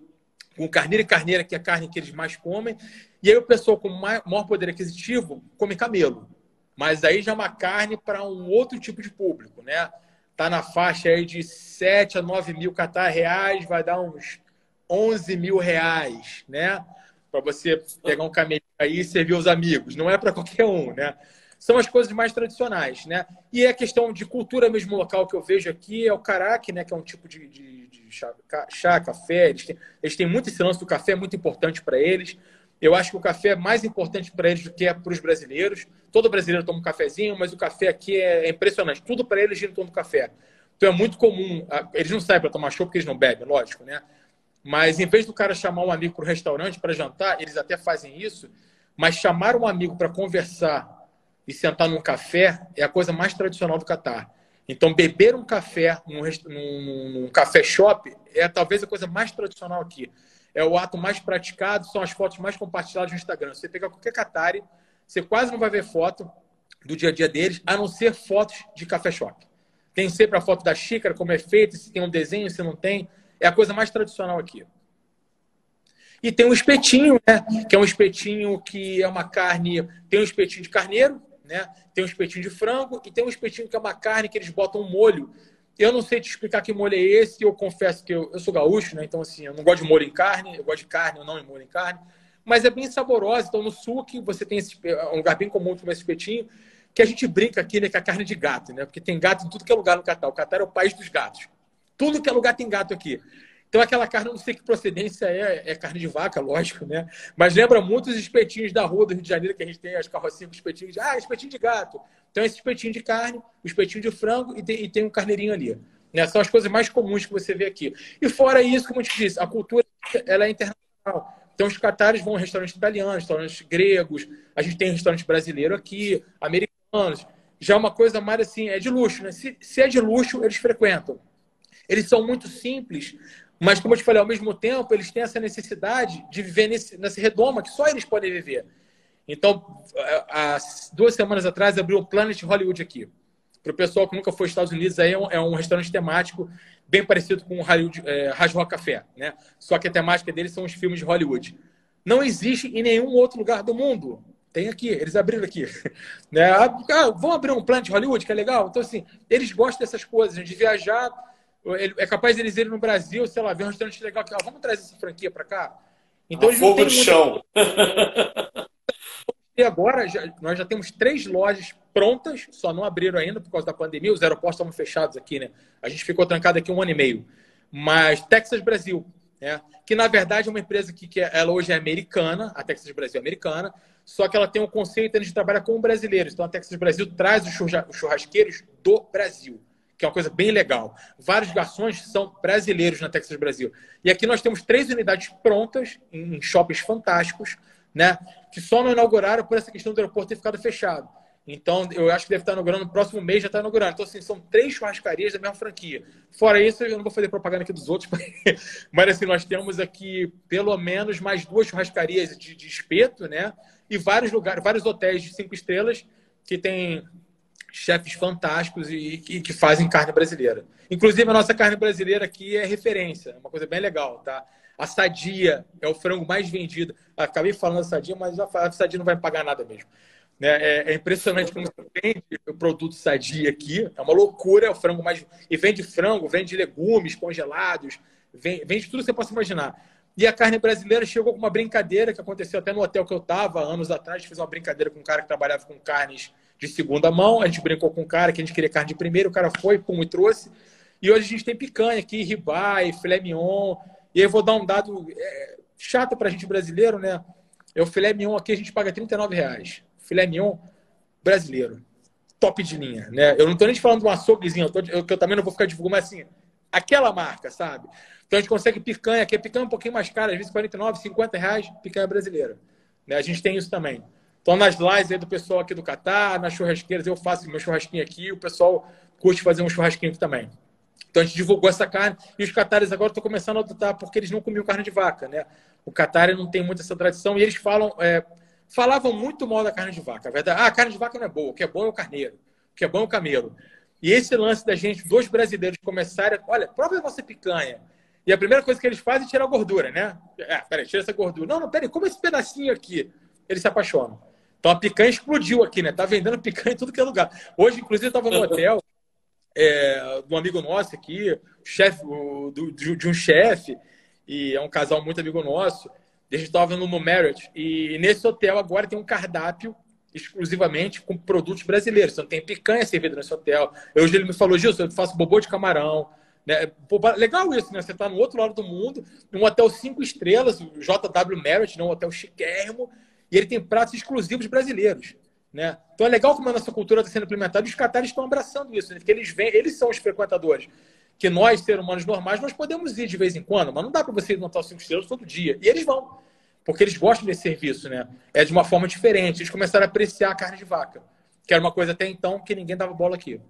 com carneiro e carneira, que é a carne que eles mais comem. E aí o pessoal com maior poder aquisitivo come camelo. Mas aí já é uma carne para um outro tipo de público, né? Tá na faixa aí de 7 a 9 mil Qatar reais, vai dar uns 11 mil reais, né? Para você pegar um camelo aí e servir os amigos. Não é para qualquer um, né? São as coisas mais tradicionais, né? E a questão de cultura mesmo local que eu vejo aqui é o caraque, né? Que é um tipo de, de, de chá, chá, café. Eles têm, eles têm muito esse lance do café, é muito importante para eles. Eu acho que o café é mais importante para eles do que é para os brasileiros. Todo brasileiro toma um cafezinho, mas o café aqui é impressionante. Tudo para eles gira em torno do café. Então é muito comum. Eles não saem para tomar show porque eles não bebem, lógico, né? Mas em vez do cara chamar um amigo para o restaurante para jantar, eles até fazem isso. Mas chamar um amigo para conversar e sentar num café é a coisa mais tradicional do Catar. Então, beber um café num, num, num, café shop é talvez a coisa mais tradicional aqui. É o ato mais praticado, são as fotos mais compartilhadas no Instagram. Você pegar qualquer Qatari, você quase não vai ver foto do dia a dia deles, a não ser fotos de café shop. Tem sempre a foto da xícara, como é feita, se tem um desenho, se não tem. É a coisa mais tradicional aqui. E tem um espetinho, né? Que é um espetinho que é uma carne. Tem um espetinho de carneiro, né? Tem um espetinho de frango e tem um espetinho que é uma carne que eles botam um molho. Eu não sei te explicar que molho é esse, eu confesso que eu, eu sou gaúcho, né? Então, assim, eu não gosto de molho em carne, eu gosto de carne, eu não em molho em carne. Mas é bem saborosa. Então, no sul, que você tem esse, é um lugar bem comum comer esse espetinho, que a gente brinca aqui, né, que é a carne de gato, né? Porque tem gato em tudo que é lugar no Catar. O Catar é o país dos gatos. Tudo que é lugar tem gato aqui. Então, aquela carne, não sei que procedência é, é carne de vaca, lógico, né? Mas lembra muito os espetinhos da rua do Rio de Janeiro, que a gente tem as carrocinhas com espetinhos de, ah, espetinho de gato. Então, esse espetinho de carne, o espetinho de frango e tem, e tem um carneirinho ali. Né? São as coisas mais comuns que você vê aqui. E fora isso, como eu te disse, a cultura ela é internacional. Então, os catares vão a restaurantes italianos, restaurantes gregos, a gente tem restaurante brasileiro aqui, americanos. Já é uma coisa mais assim, é de luxo, né? Se, se é de luxo, eles frequentam. Eles são muito simples, mas, como eu te falei, ao mesmo tempo, eles têm essa necessidade de viver nesse, nesse redoma que só eles podem viver. Então, há duas semanas atrás, abriu o Planet Hollywood aqui. Para o pessoal que nunca foi aos Estados Unidos, aí é um, é um restaurante temático bem parecido com o Hollywood, é, Rock Café, né? Só que a temática deles são os filmes de Hollywood. Não existe em nenhum outro lugar do mundo. Tem aqui, eles abriram aqui. né? Ah, vão abrir um Planet Hollywood, que é legal. Então, assim, eles gostam dessas coisas, de viajar é capaz deles irem no Brasil, sei lá, ver um restaurante legal aqui, ó, vamos trazer essa franquia para cá. Então, eles fogo no chão. E agora já, nós já temos três lojas prontas, só não abriram ainda por causa da pandemia. Os aeroportos estavam fechados aqui, né? A gente ficou trancado aqui um ano e meio. Mas Texas Brasil, né? que na verdade é uma empresa que, que ela hoje é americana, a Texas Brasil é americana, só que ela tem um conceito de trabalhar com brasileiros. Então a Texas Brasil traz os churrasqueiros do Brasil que é uma coisa bem legal. Vários garçons são brasileiros na Texas Brasil. E aqui nós temos três unidades prontas em shoppings fantásticos, né? Que só não inauguraram por essa questão do aeroporto ter ficado fechado. Então, eu acho que deve estar inaugurando no próximo mês, já está inaugurando. Então, assim, são três churrascarias da mesma franquia. Fora isso, eu não vou fazer propaganda aqui dos outros, mas assim, nós temos aqui pelo menos mais duas churrascarias de, de espeto, né? E vários lugares, vários hotéis de cinco estrelas que tem chefes fantásticos e, e, que fazem carne brasileira. Inclusive, a nossa carne brasileira aqui é referência, é uma coisa bem legal, tá? A sadia é o frango mais vendido. Acabei falando sadia, mas a sadia não vai pagar nada mesmo. Né? É, é, impressionante como você vende o produto sadia aqui. É uma loucura, é o frango mais. E vende frango, vende legumes congelados, vende, vende tudo que você possa imaginar. E a carne brasileira chegou com uma brincadeira que aconteceu até no hotel que eu estava anos atrás. Fez uma brincadeira com um cara que trabalhava com carnes de segunda mão. A gente brincou com um cara que a gente queria carne de primeiro, o cara foi, pum, e trouxe. E hoje a gente tem picanha aqui, ribeye, filé mignon. E aí eu vou dar um dado é, chato para a gente brasileiro, né? É o filé mignon aqui, a gente paga 39 reais. Filé mignon brasileiro. Top de linha, né? Eu não estou nem te falando de um açouguezinho, eu, tô, eu, eu também não vou ficar divulgando, mas assim, aquela marca, sabe? Então a gente consegue picanha, que é picanha um pouquinho mais cara, às vezes 49, 50 reais, picanha brasileira. Né? A gente tem isso também. Então, nas lives aí do pessoal aqui do Catar, nas churrasqueiras, eu faço meu churrasquinho aqui, o pessoal curte fazer um churrasquinho aqui também. Então, a gente divulgou essa carne e os catares agora estão começando a adotar porque eles não comiam carne de vaca, né? O Catar não tem muito essa tradição e eles falam, é, falavam muito mal da carne de vaca. A verdade, ah, a carne de vaca não é boa, o que é bom é o carneiro, o que é bom é o camelo. E esse lance da gente, dois brasileiros começarem, olha, prova nossa picanha. E a primeira coisa que eles fazem é tirar a gordura, né? É, peraí, tira essa gordura. Não, não, peraí, como esse pedacinho aqui? Eles se apaixonam. Então a picanha explodiu aqui, né? Tá vendendo picanha em tudo que é lugar. Hoje, inclusive, eu estava no hotel é, de um amigo nosso aqui, chefe de um chefe, e é um casal muito amigo nosso. A gente estava no Marriott, e nesse hotel agora tem um cardápio exclusivamente com produtos brasileiros. Então tem picanha servida nesse hotel. Hoje ele me falou, Gilson, eu faço bobô de camarão. Né? Pô, legal isso, né? Você está no outro lado do mundo, num hotel cinco estrelas, o JW Marriott, né? um hotel chiquérrimo, e ele tem pratos exclusivos brasileiros. Né? Então é legal como a nossa cultura está sendo implementada e os catares estão abraçando isso, né? porque eles, vêm, eles são os frequentadores. Que nós, seres humanos normais, nós podemos ir de vez em quando, mas não dá para você ir no Hotel 5 Estrelas todo dia. E eles vão, porque eles gostam desse serviço, né? É de uma forma diferente. Eles começaram a apreciar a carne de vaca, que era uma coisa até então que ninguém dava bola aqui.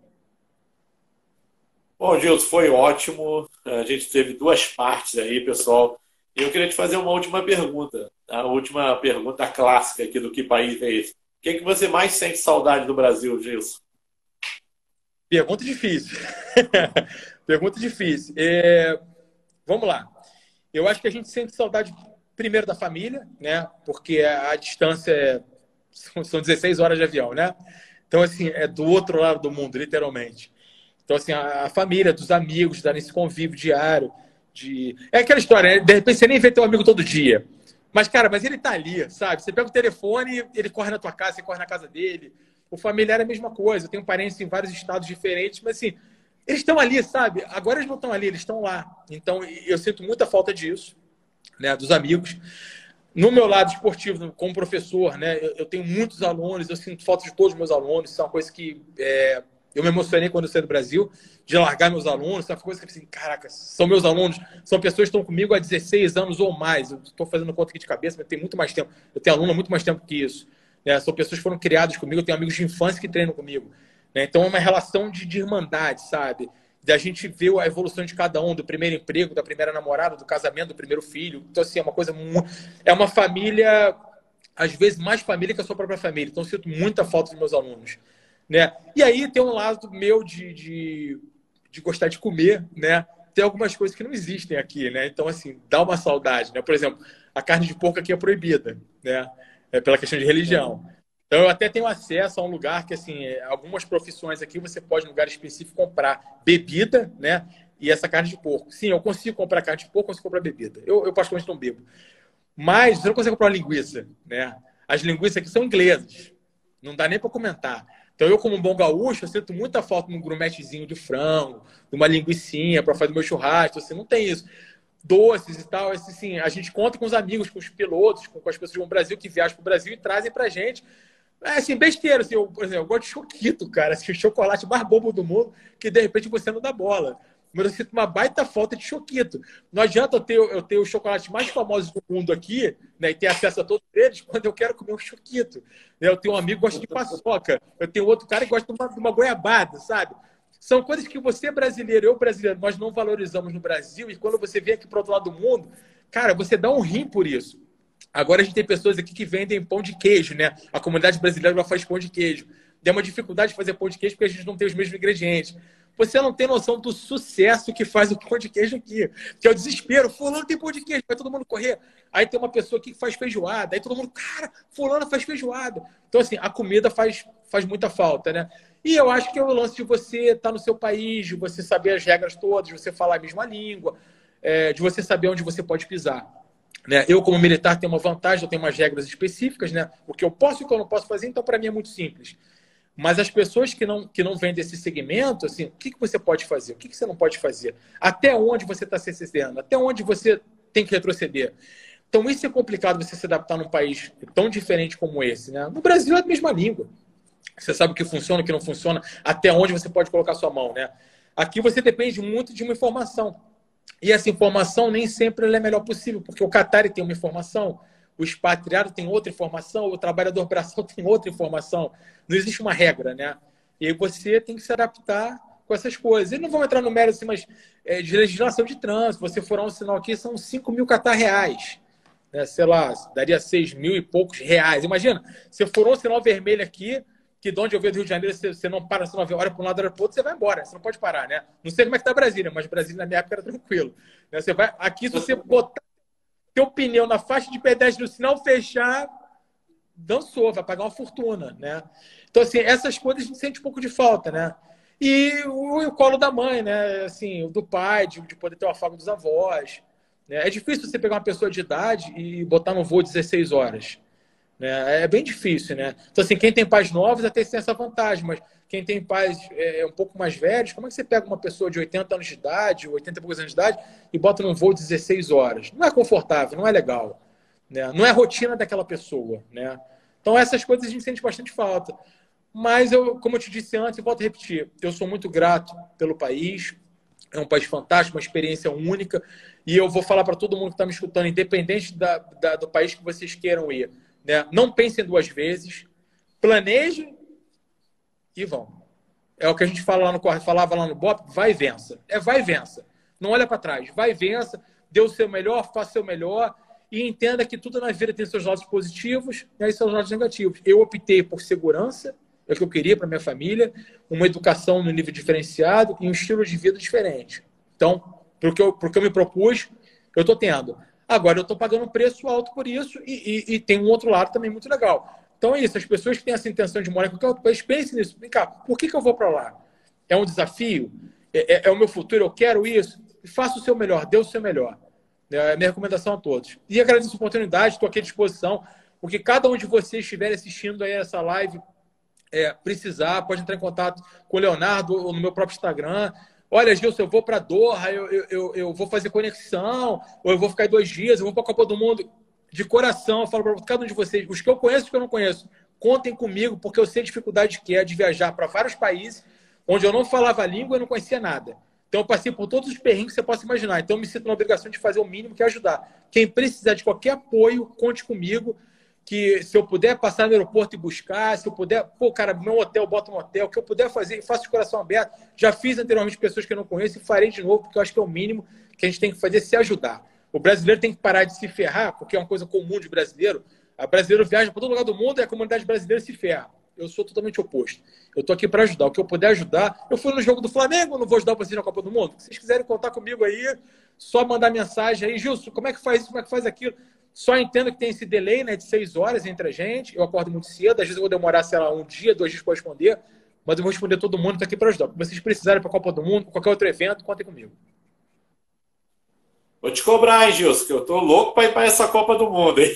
Bom, Gilson, foi ótimo. A gente teve duas partes aí, pessoal. Eu queria te fazer uma última pergunta. A última pergunta clássica aqui do que país é esse. O que, é que você mais sente saudade do Brasil, Gilson? Pergunta difícil. pergunta difícil. É... Vamos lá. Eu acho que a gente sente saudade primeiro da família, né? Porque a, distância é... são 16 horas de avião, né? Então, assim, é do outro lado do mundo, literalmente. Então, assim, a, a família, dos amigos, dar esse convívio diário de. É aquela história, né? De repente você nem vê teu amigo todo dia. Mas, cara, mas ele tá ali, sabe? Você pega o telefone, ele corre na tua casa, você corre na casa dele. O familiar é a mesma coisa. Eu tenho parentes em vários estados diferentes, mas assim, eles estão ali, sabe? Agora eles não estão ali, eles estão lá. Então, eu sinto muita falta disso, né? Dos amigos. No meu lado esportivo, como professor, né? Eu, tenho muitos alunos, eu sinto falta de todos os meus alunos. Isso é uma coisa que é, eu me emocionei quando eu saí do Brasil, de largar meus alunos. Uma coisa que assim, caraca, são meus alunos, são pessoas que estão comigo há 16 anos ou mais. Eu estou fazendo conta aqui de cabeça, mas tem muito mais tempo. Eu tenho aluno há muito mais tempo que isso. Né? São pessoas que foram criadas comigo, eu tenho amigos de infância que treinam comigo. Né? Então é uma relação de, de irmandade, sabe? Da gente ver a evolução de cada um, do primeiro emprego, da primeira namorada, do casamento, do primeiro filho. Então, assim, é uma coisa. É uma família, às vezes, mais família que a sua própria família. Então, eu sinto muita falta dos meus alunos. Né? E aí tem um lado meu de, de, de gostar de comer, né? Tem algumas coisas que não existem aqui, né? Então, assim, dá uma saudade, né? Por exemplo, a carne de porco aqui é proibida, né? É pela questão de religião. Então, eu até tenho acesso a um lugar que, assim, é, algumas profissões aqui você pode, em lugar específico, comprar bebida, né? E essa carne de porco. Sim, eu consigo comprar carne de porco, consigo comprar bebida. Eu, eu particularmente, não bebo. Mas você não consegue comprar linguiça, né? As linguiças aqui são inglesas. Não dá nem para comentar. Então, eu, como um bom gaúcho, eu sinto muita falta de um grumetezinho de frango, de uma linguiçinha para fazer meu churrasco. Você assim, não tem isso doces e tal. Assim, a gente conta com os amigos, com os pilotos, com, com as pessoas do Brasil que viajam para o Brasil e trazem para gente. É assim, besteira. Assim, eu, por exemplo, eu gosto de choquito, cara. Assim, o chocolate mais bobo do mundo, que de repente você não dá bola. Mas eu sinto uma baita falta de choquito. Não adianta eu ter, eu ter os chocolates mais famosos do mundo aqui, né? E ter acesso a todos eles quando eu quero comer um choquito. Eu tenho um amigo que gosta de paçoca. Eu tenho outro cara que gosta de uma, de uma goiabada, sabe? São coisas que você brasileiro, eu brasileiro, nós não valorizamos no Brasil. E quando você vem aqui para outro lado do mundo, cara, você dá um rim por isso. Agora a gente tem pessoas aqui que vendem pão de queijo, né? A comunidade brasileira faz pão de queijo. Tem uma dificuldade de fazer pão de queijo porque a gente não tem os mesmos ingredientes. Você não tem noção do sucesso que faz o pão de queijo aqui. Que é o desespero. Fulano tem pão de queijo, vai todo mundo correr. Aí tem uma pessoa aqui que faz feijoada. Aí todo mundo, cara, fulano faz feijoada. Então, assim, a comida faz, faz muita falta, né? E eu acho que é o lance de você estar no seu país, de você saber as regras todas, de você falar a mesma língua, é, de você saber onde você pode pisar. Né? Eu, como militar, tenho uma vantagem, eu tenho umas regras específicas, né? o que eu posso e o que eu não posso fazer, então para mim é muito simples. Mas as pessoas que não, que não vêm desse segmento, assim, o que, que você pode fazer? O que, que você não pode fazer? Até onde você está se excedendo? Até onde você tem que retroceder? Então, isso é complicado você se adaptar num país tão diferente como esse. Né? No Brasil é a mesma língua. Você sabe o que funciona, o que não funciona, até onde você pode colocar sua mão, né? Aqui você depende muito de uma informação. E essa informação nem sempre é a melhor possível, porque o Qatar tem uma informação, o expatriado tem outra informação, o trabalhador braçal tem outra informação. Não existe uma regra, né? E aí você tem que se adaptar com essas coisas. E não vamos entrar no mérito, assim, mas é, de legislação de trânsito. Você for um sinal aqui, são 5 mil Qatar reais. Né? Sei lá, daria 6 mil e poucos reais. Imagina, se for um sinal vermelho aqui, que de onde eu vejo do Rio de Janeiro, você, você não para, você não olha para um lado, olha para outro, você vai embora, você não pode parar, né? Não sei como é que tá Brasília, mas Brasília na minha época era tranquilo. Né? Você vai, aqui, se você botar teu pneu na faixa de pedestre no sinal fechar, dançou, vai pagar uma fortuna, né? Então, assim, essas coisas a gente sente um pouco de falta, né? E o, o colo da mãe, né? Assim, o do pai, de, de poder ter o afago dos avós. Né? É difícil você pegar uma pessoa de idade e botar no voo 16 horas. Né? É bem difícil, né? Então, assim, quem tem pais novos até tem essa vantagem, mas quem tem pais é, um pouco mais velhos, como é que você pega uma pessoa de 80 anos de idade, 80 e poucos anos de idade, e bota num voo 16 horas? Não é confortável, não é legal. Né? Não é rotina daquela pessoa, né? Então, essas coisas a gente sente bastante falta. Mas, eu, como eu te disse antes, eu volto a repetir, eu sou muito grato pelo país, é um país fantástico, uma experiência única, e eu vou falar para todo mundo que está me escutando, independente da, da, do país que vocês queiram ir, né? Não pensem duas vezes, planejem e vão. É o que a gente fala lá no, falava lá no BOP, vai e vença. É vai e vença. Não olha para trás, vai e vença, dê o seu melhor, faça o seu melhor e entenda que tudo na vida tem seus lados positivos e seus lados negativos. Eu optei por segurança, é o que eu queria para minha família, uma educação no nível diferenciado e um estilo de vida diferente. Então, porque porque eu me propus, eu estou tendo. Agora eu estou pagando um preço alto por isso e, e, e, tem um outro lado também muito legal. Então é isso, as pessoas que têm essa intenção de morar em qualquer outro país, pensem nisso. Vem cá, por que, que eu vou para lá? É um desafio? É, é, é, o meu futuro? Eu quero isso? Faça o seu melhor, dê o seu melhor. É a minha recomendação a todos. E agradeço a oportunidade, estou aqui à disposição, porque cada um de vocês estiver assistindo aí essa live é, precisar, pode entrar em contato com o Leonardo ou no meu próprio Instagram. Olha, Gilson, eu vou para Doha, eu, eu, eu, eu, vou fazer conexão, ou eu vou ficar dois dias, eu vou para a Copa do Mundo. De coração, eu falo para cada um de vocês, os que eu conheço e os que eu não conheço, contem comigo, porque eu sei a dificuldade que é de viajar para vários países onde eu não falava a língua e não conhecia nada. Então, eu passei por todos os perrengues que você possa imaginar. Então, eu me sinto na obrigação de fazer o mínimo que é ajudar. Quem precisar de qualquer apoio, conte comigo que se eu puder passar no aeroporto e buscar, se eu puder, pô, cara, meu hotel, bota um hotel, o que eu puder fazer, faço de coração aberto. Já fiz anteriormente pessoas que eu não conheço e farei de novo, porque eu acho que é o mínimo que a gente tem que fazer, se ajudar. O brasileiro tem que parar de se ferrar, porque é uma coisa comum de brasileiro. A brasileiro viaja para todo lugar do mundo e a comunidade brasileira se ferra. Eu sou totalmente oposto. Eu tô aqui para ajudar. O que eu puder ajudar. Eu fui no jogo do Flamengo, não vou ajudar vocês na Copa do Mundo. Se vocês quiserem contar comigo aí, só mandar mensagem aí, Gilson, como é que faz isso, como é que faz aquilo? Só entendo que tem esse delay né, de seis horas entre a gente. Eu acordo muito cedo, às vezes eu vou demorar, sei lá, um dia, dois dias para responder, mas eu vou responder todo mundo, está aqui para ajudar. Se vocês precisarem para a Copa do Mundo, qualquer outro evento, contem comigo. Vou te cobrar, hein, Gilson, que eu tô louco para ir para essa Copa do Mundo, hein?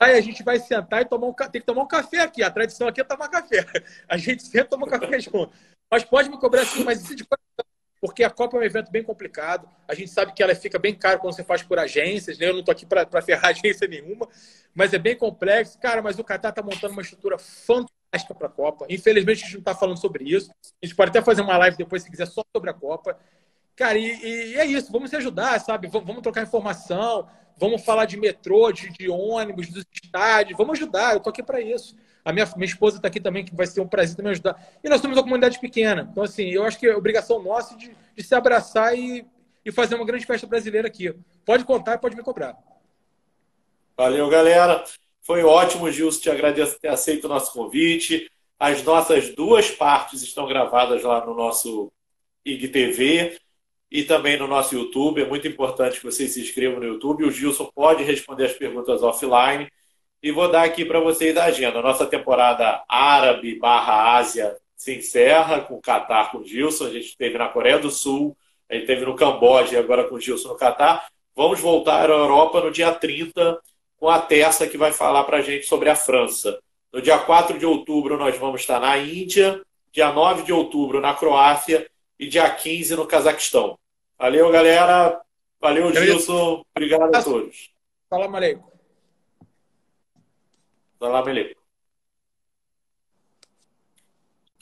Aí a gente vai sentar e tomar um tem que tomar um café aqui. A tradição aqui é tomar café. A gente senta e toma um café junto. Mas pode me cobrar assim, mas isso de porque a Copa é um evento bem complicado. A gente sabe que ela fica bem caro quando você faz por agências, né? Eu não estou aqui para ferrar agência nenhuma, mas é bem complexo. Cara, mas o Qatar está montando uma estrutura fantástica para a Copa. Infelizmente, a gente não está falando sobre isso. A gente pode até fazer uma live depois, se quiser, só sobre a Copa. Cara, e, e é isso. Vamos se ajudar, sabe? Vamos, trocar informação. Vamos falar de metrô, de, de ônibus, dos estádios. Vamos ajudar. Eu estou aqui para isso. A minha, minha esposa está aqui também, que vai ser um prazer também ajudar. E nós somos uma comunidade pequena. Então, assim, eu acho que é obrigação nossa de, de se abraçar e, e fazer uma grande festa brasileira aqui. Pode contar, pode me cobrar. Valeu, galera. Foi ótimo, Gilson. Te agradeço por ter aceito o nosso convite. As nossas duas partes estão gravadas lá no nosso IGTV e também no nosso YouTube. É muito importante que vocês se inscrevam no YouTube. O Gilson pode responder as perguntas offline. E vou dar aqui para vocês a agenda. Nossa temporada árabe barra Ásia se encerra com o Catar com o Gilson. A gente esteve na Coreia do Sul, a gente esteve no Camboja e agora com o Gilson no Catar. Vamos voltar à Europa no dia 30 com a Tessa que vai falar para a gente sobre a França. No dia 4 de outubro nós vamos estar na Índia, dia 9 de outubro na Croácia e dia 15 no Cazaquistão. Valeu, galera. Valeu, Gilson. Obrigado a todos. Fala, Maleico. Salam alaikum.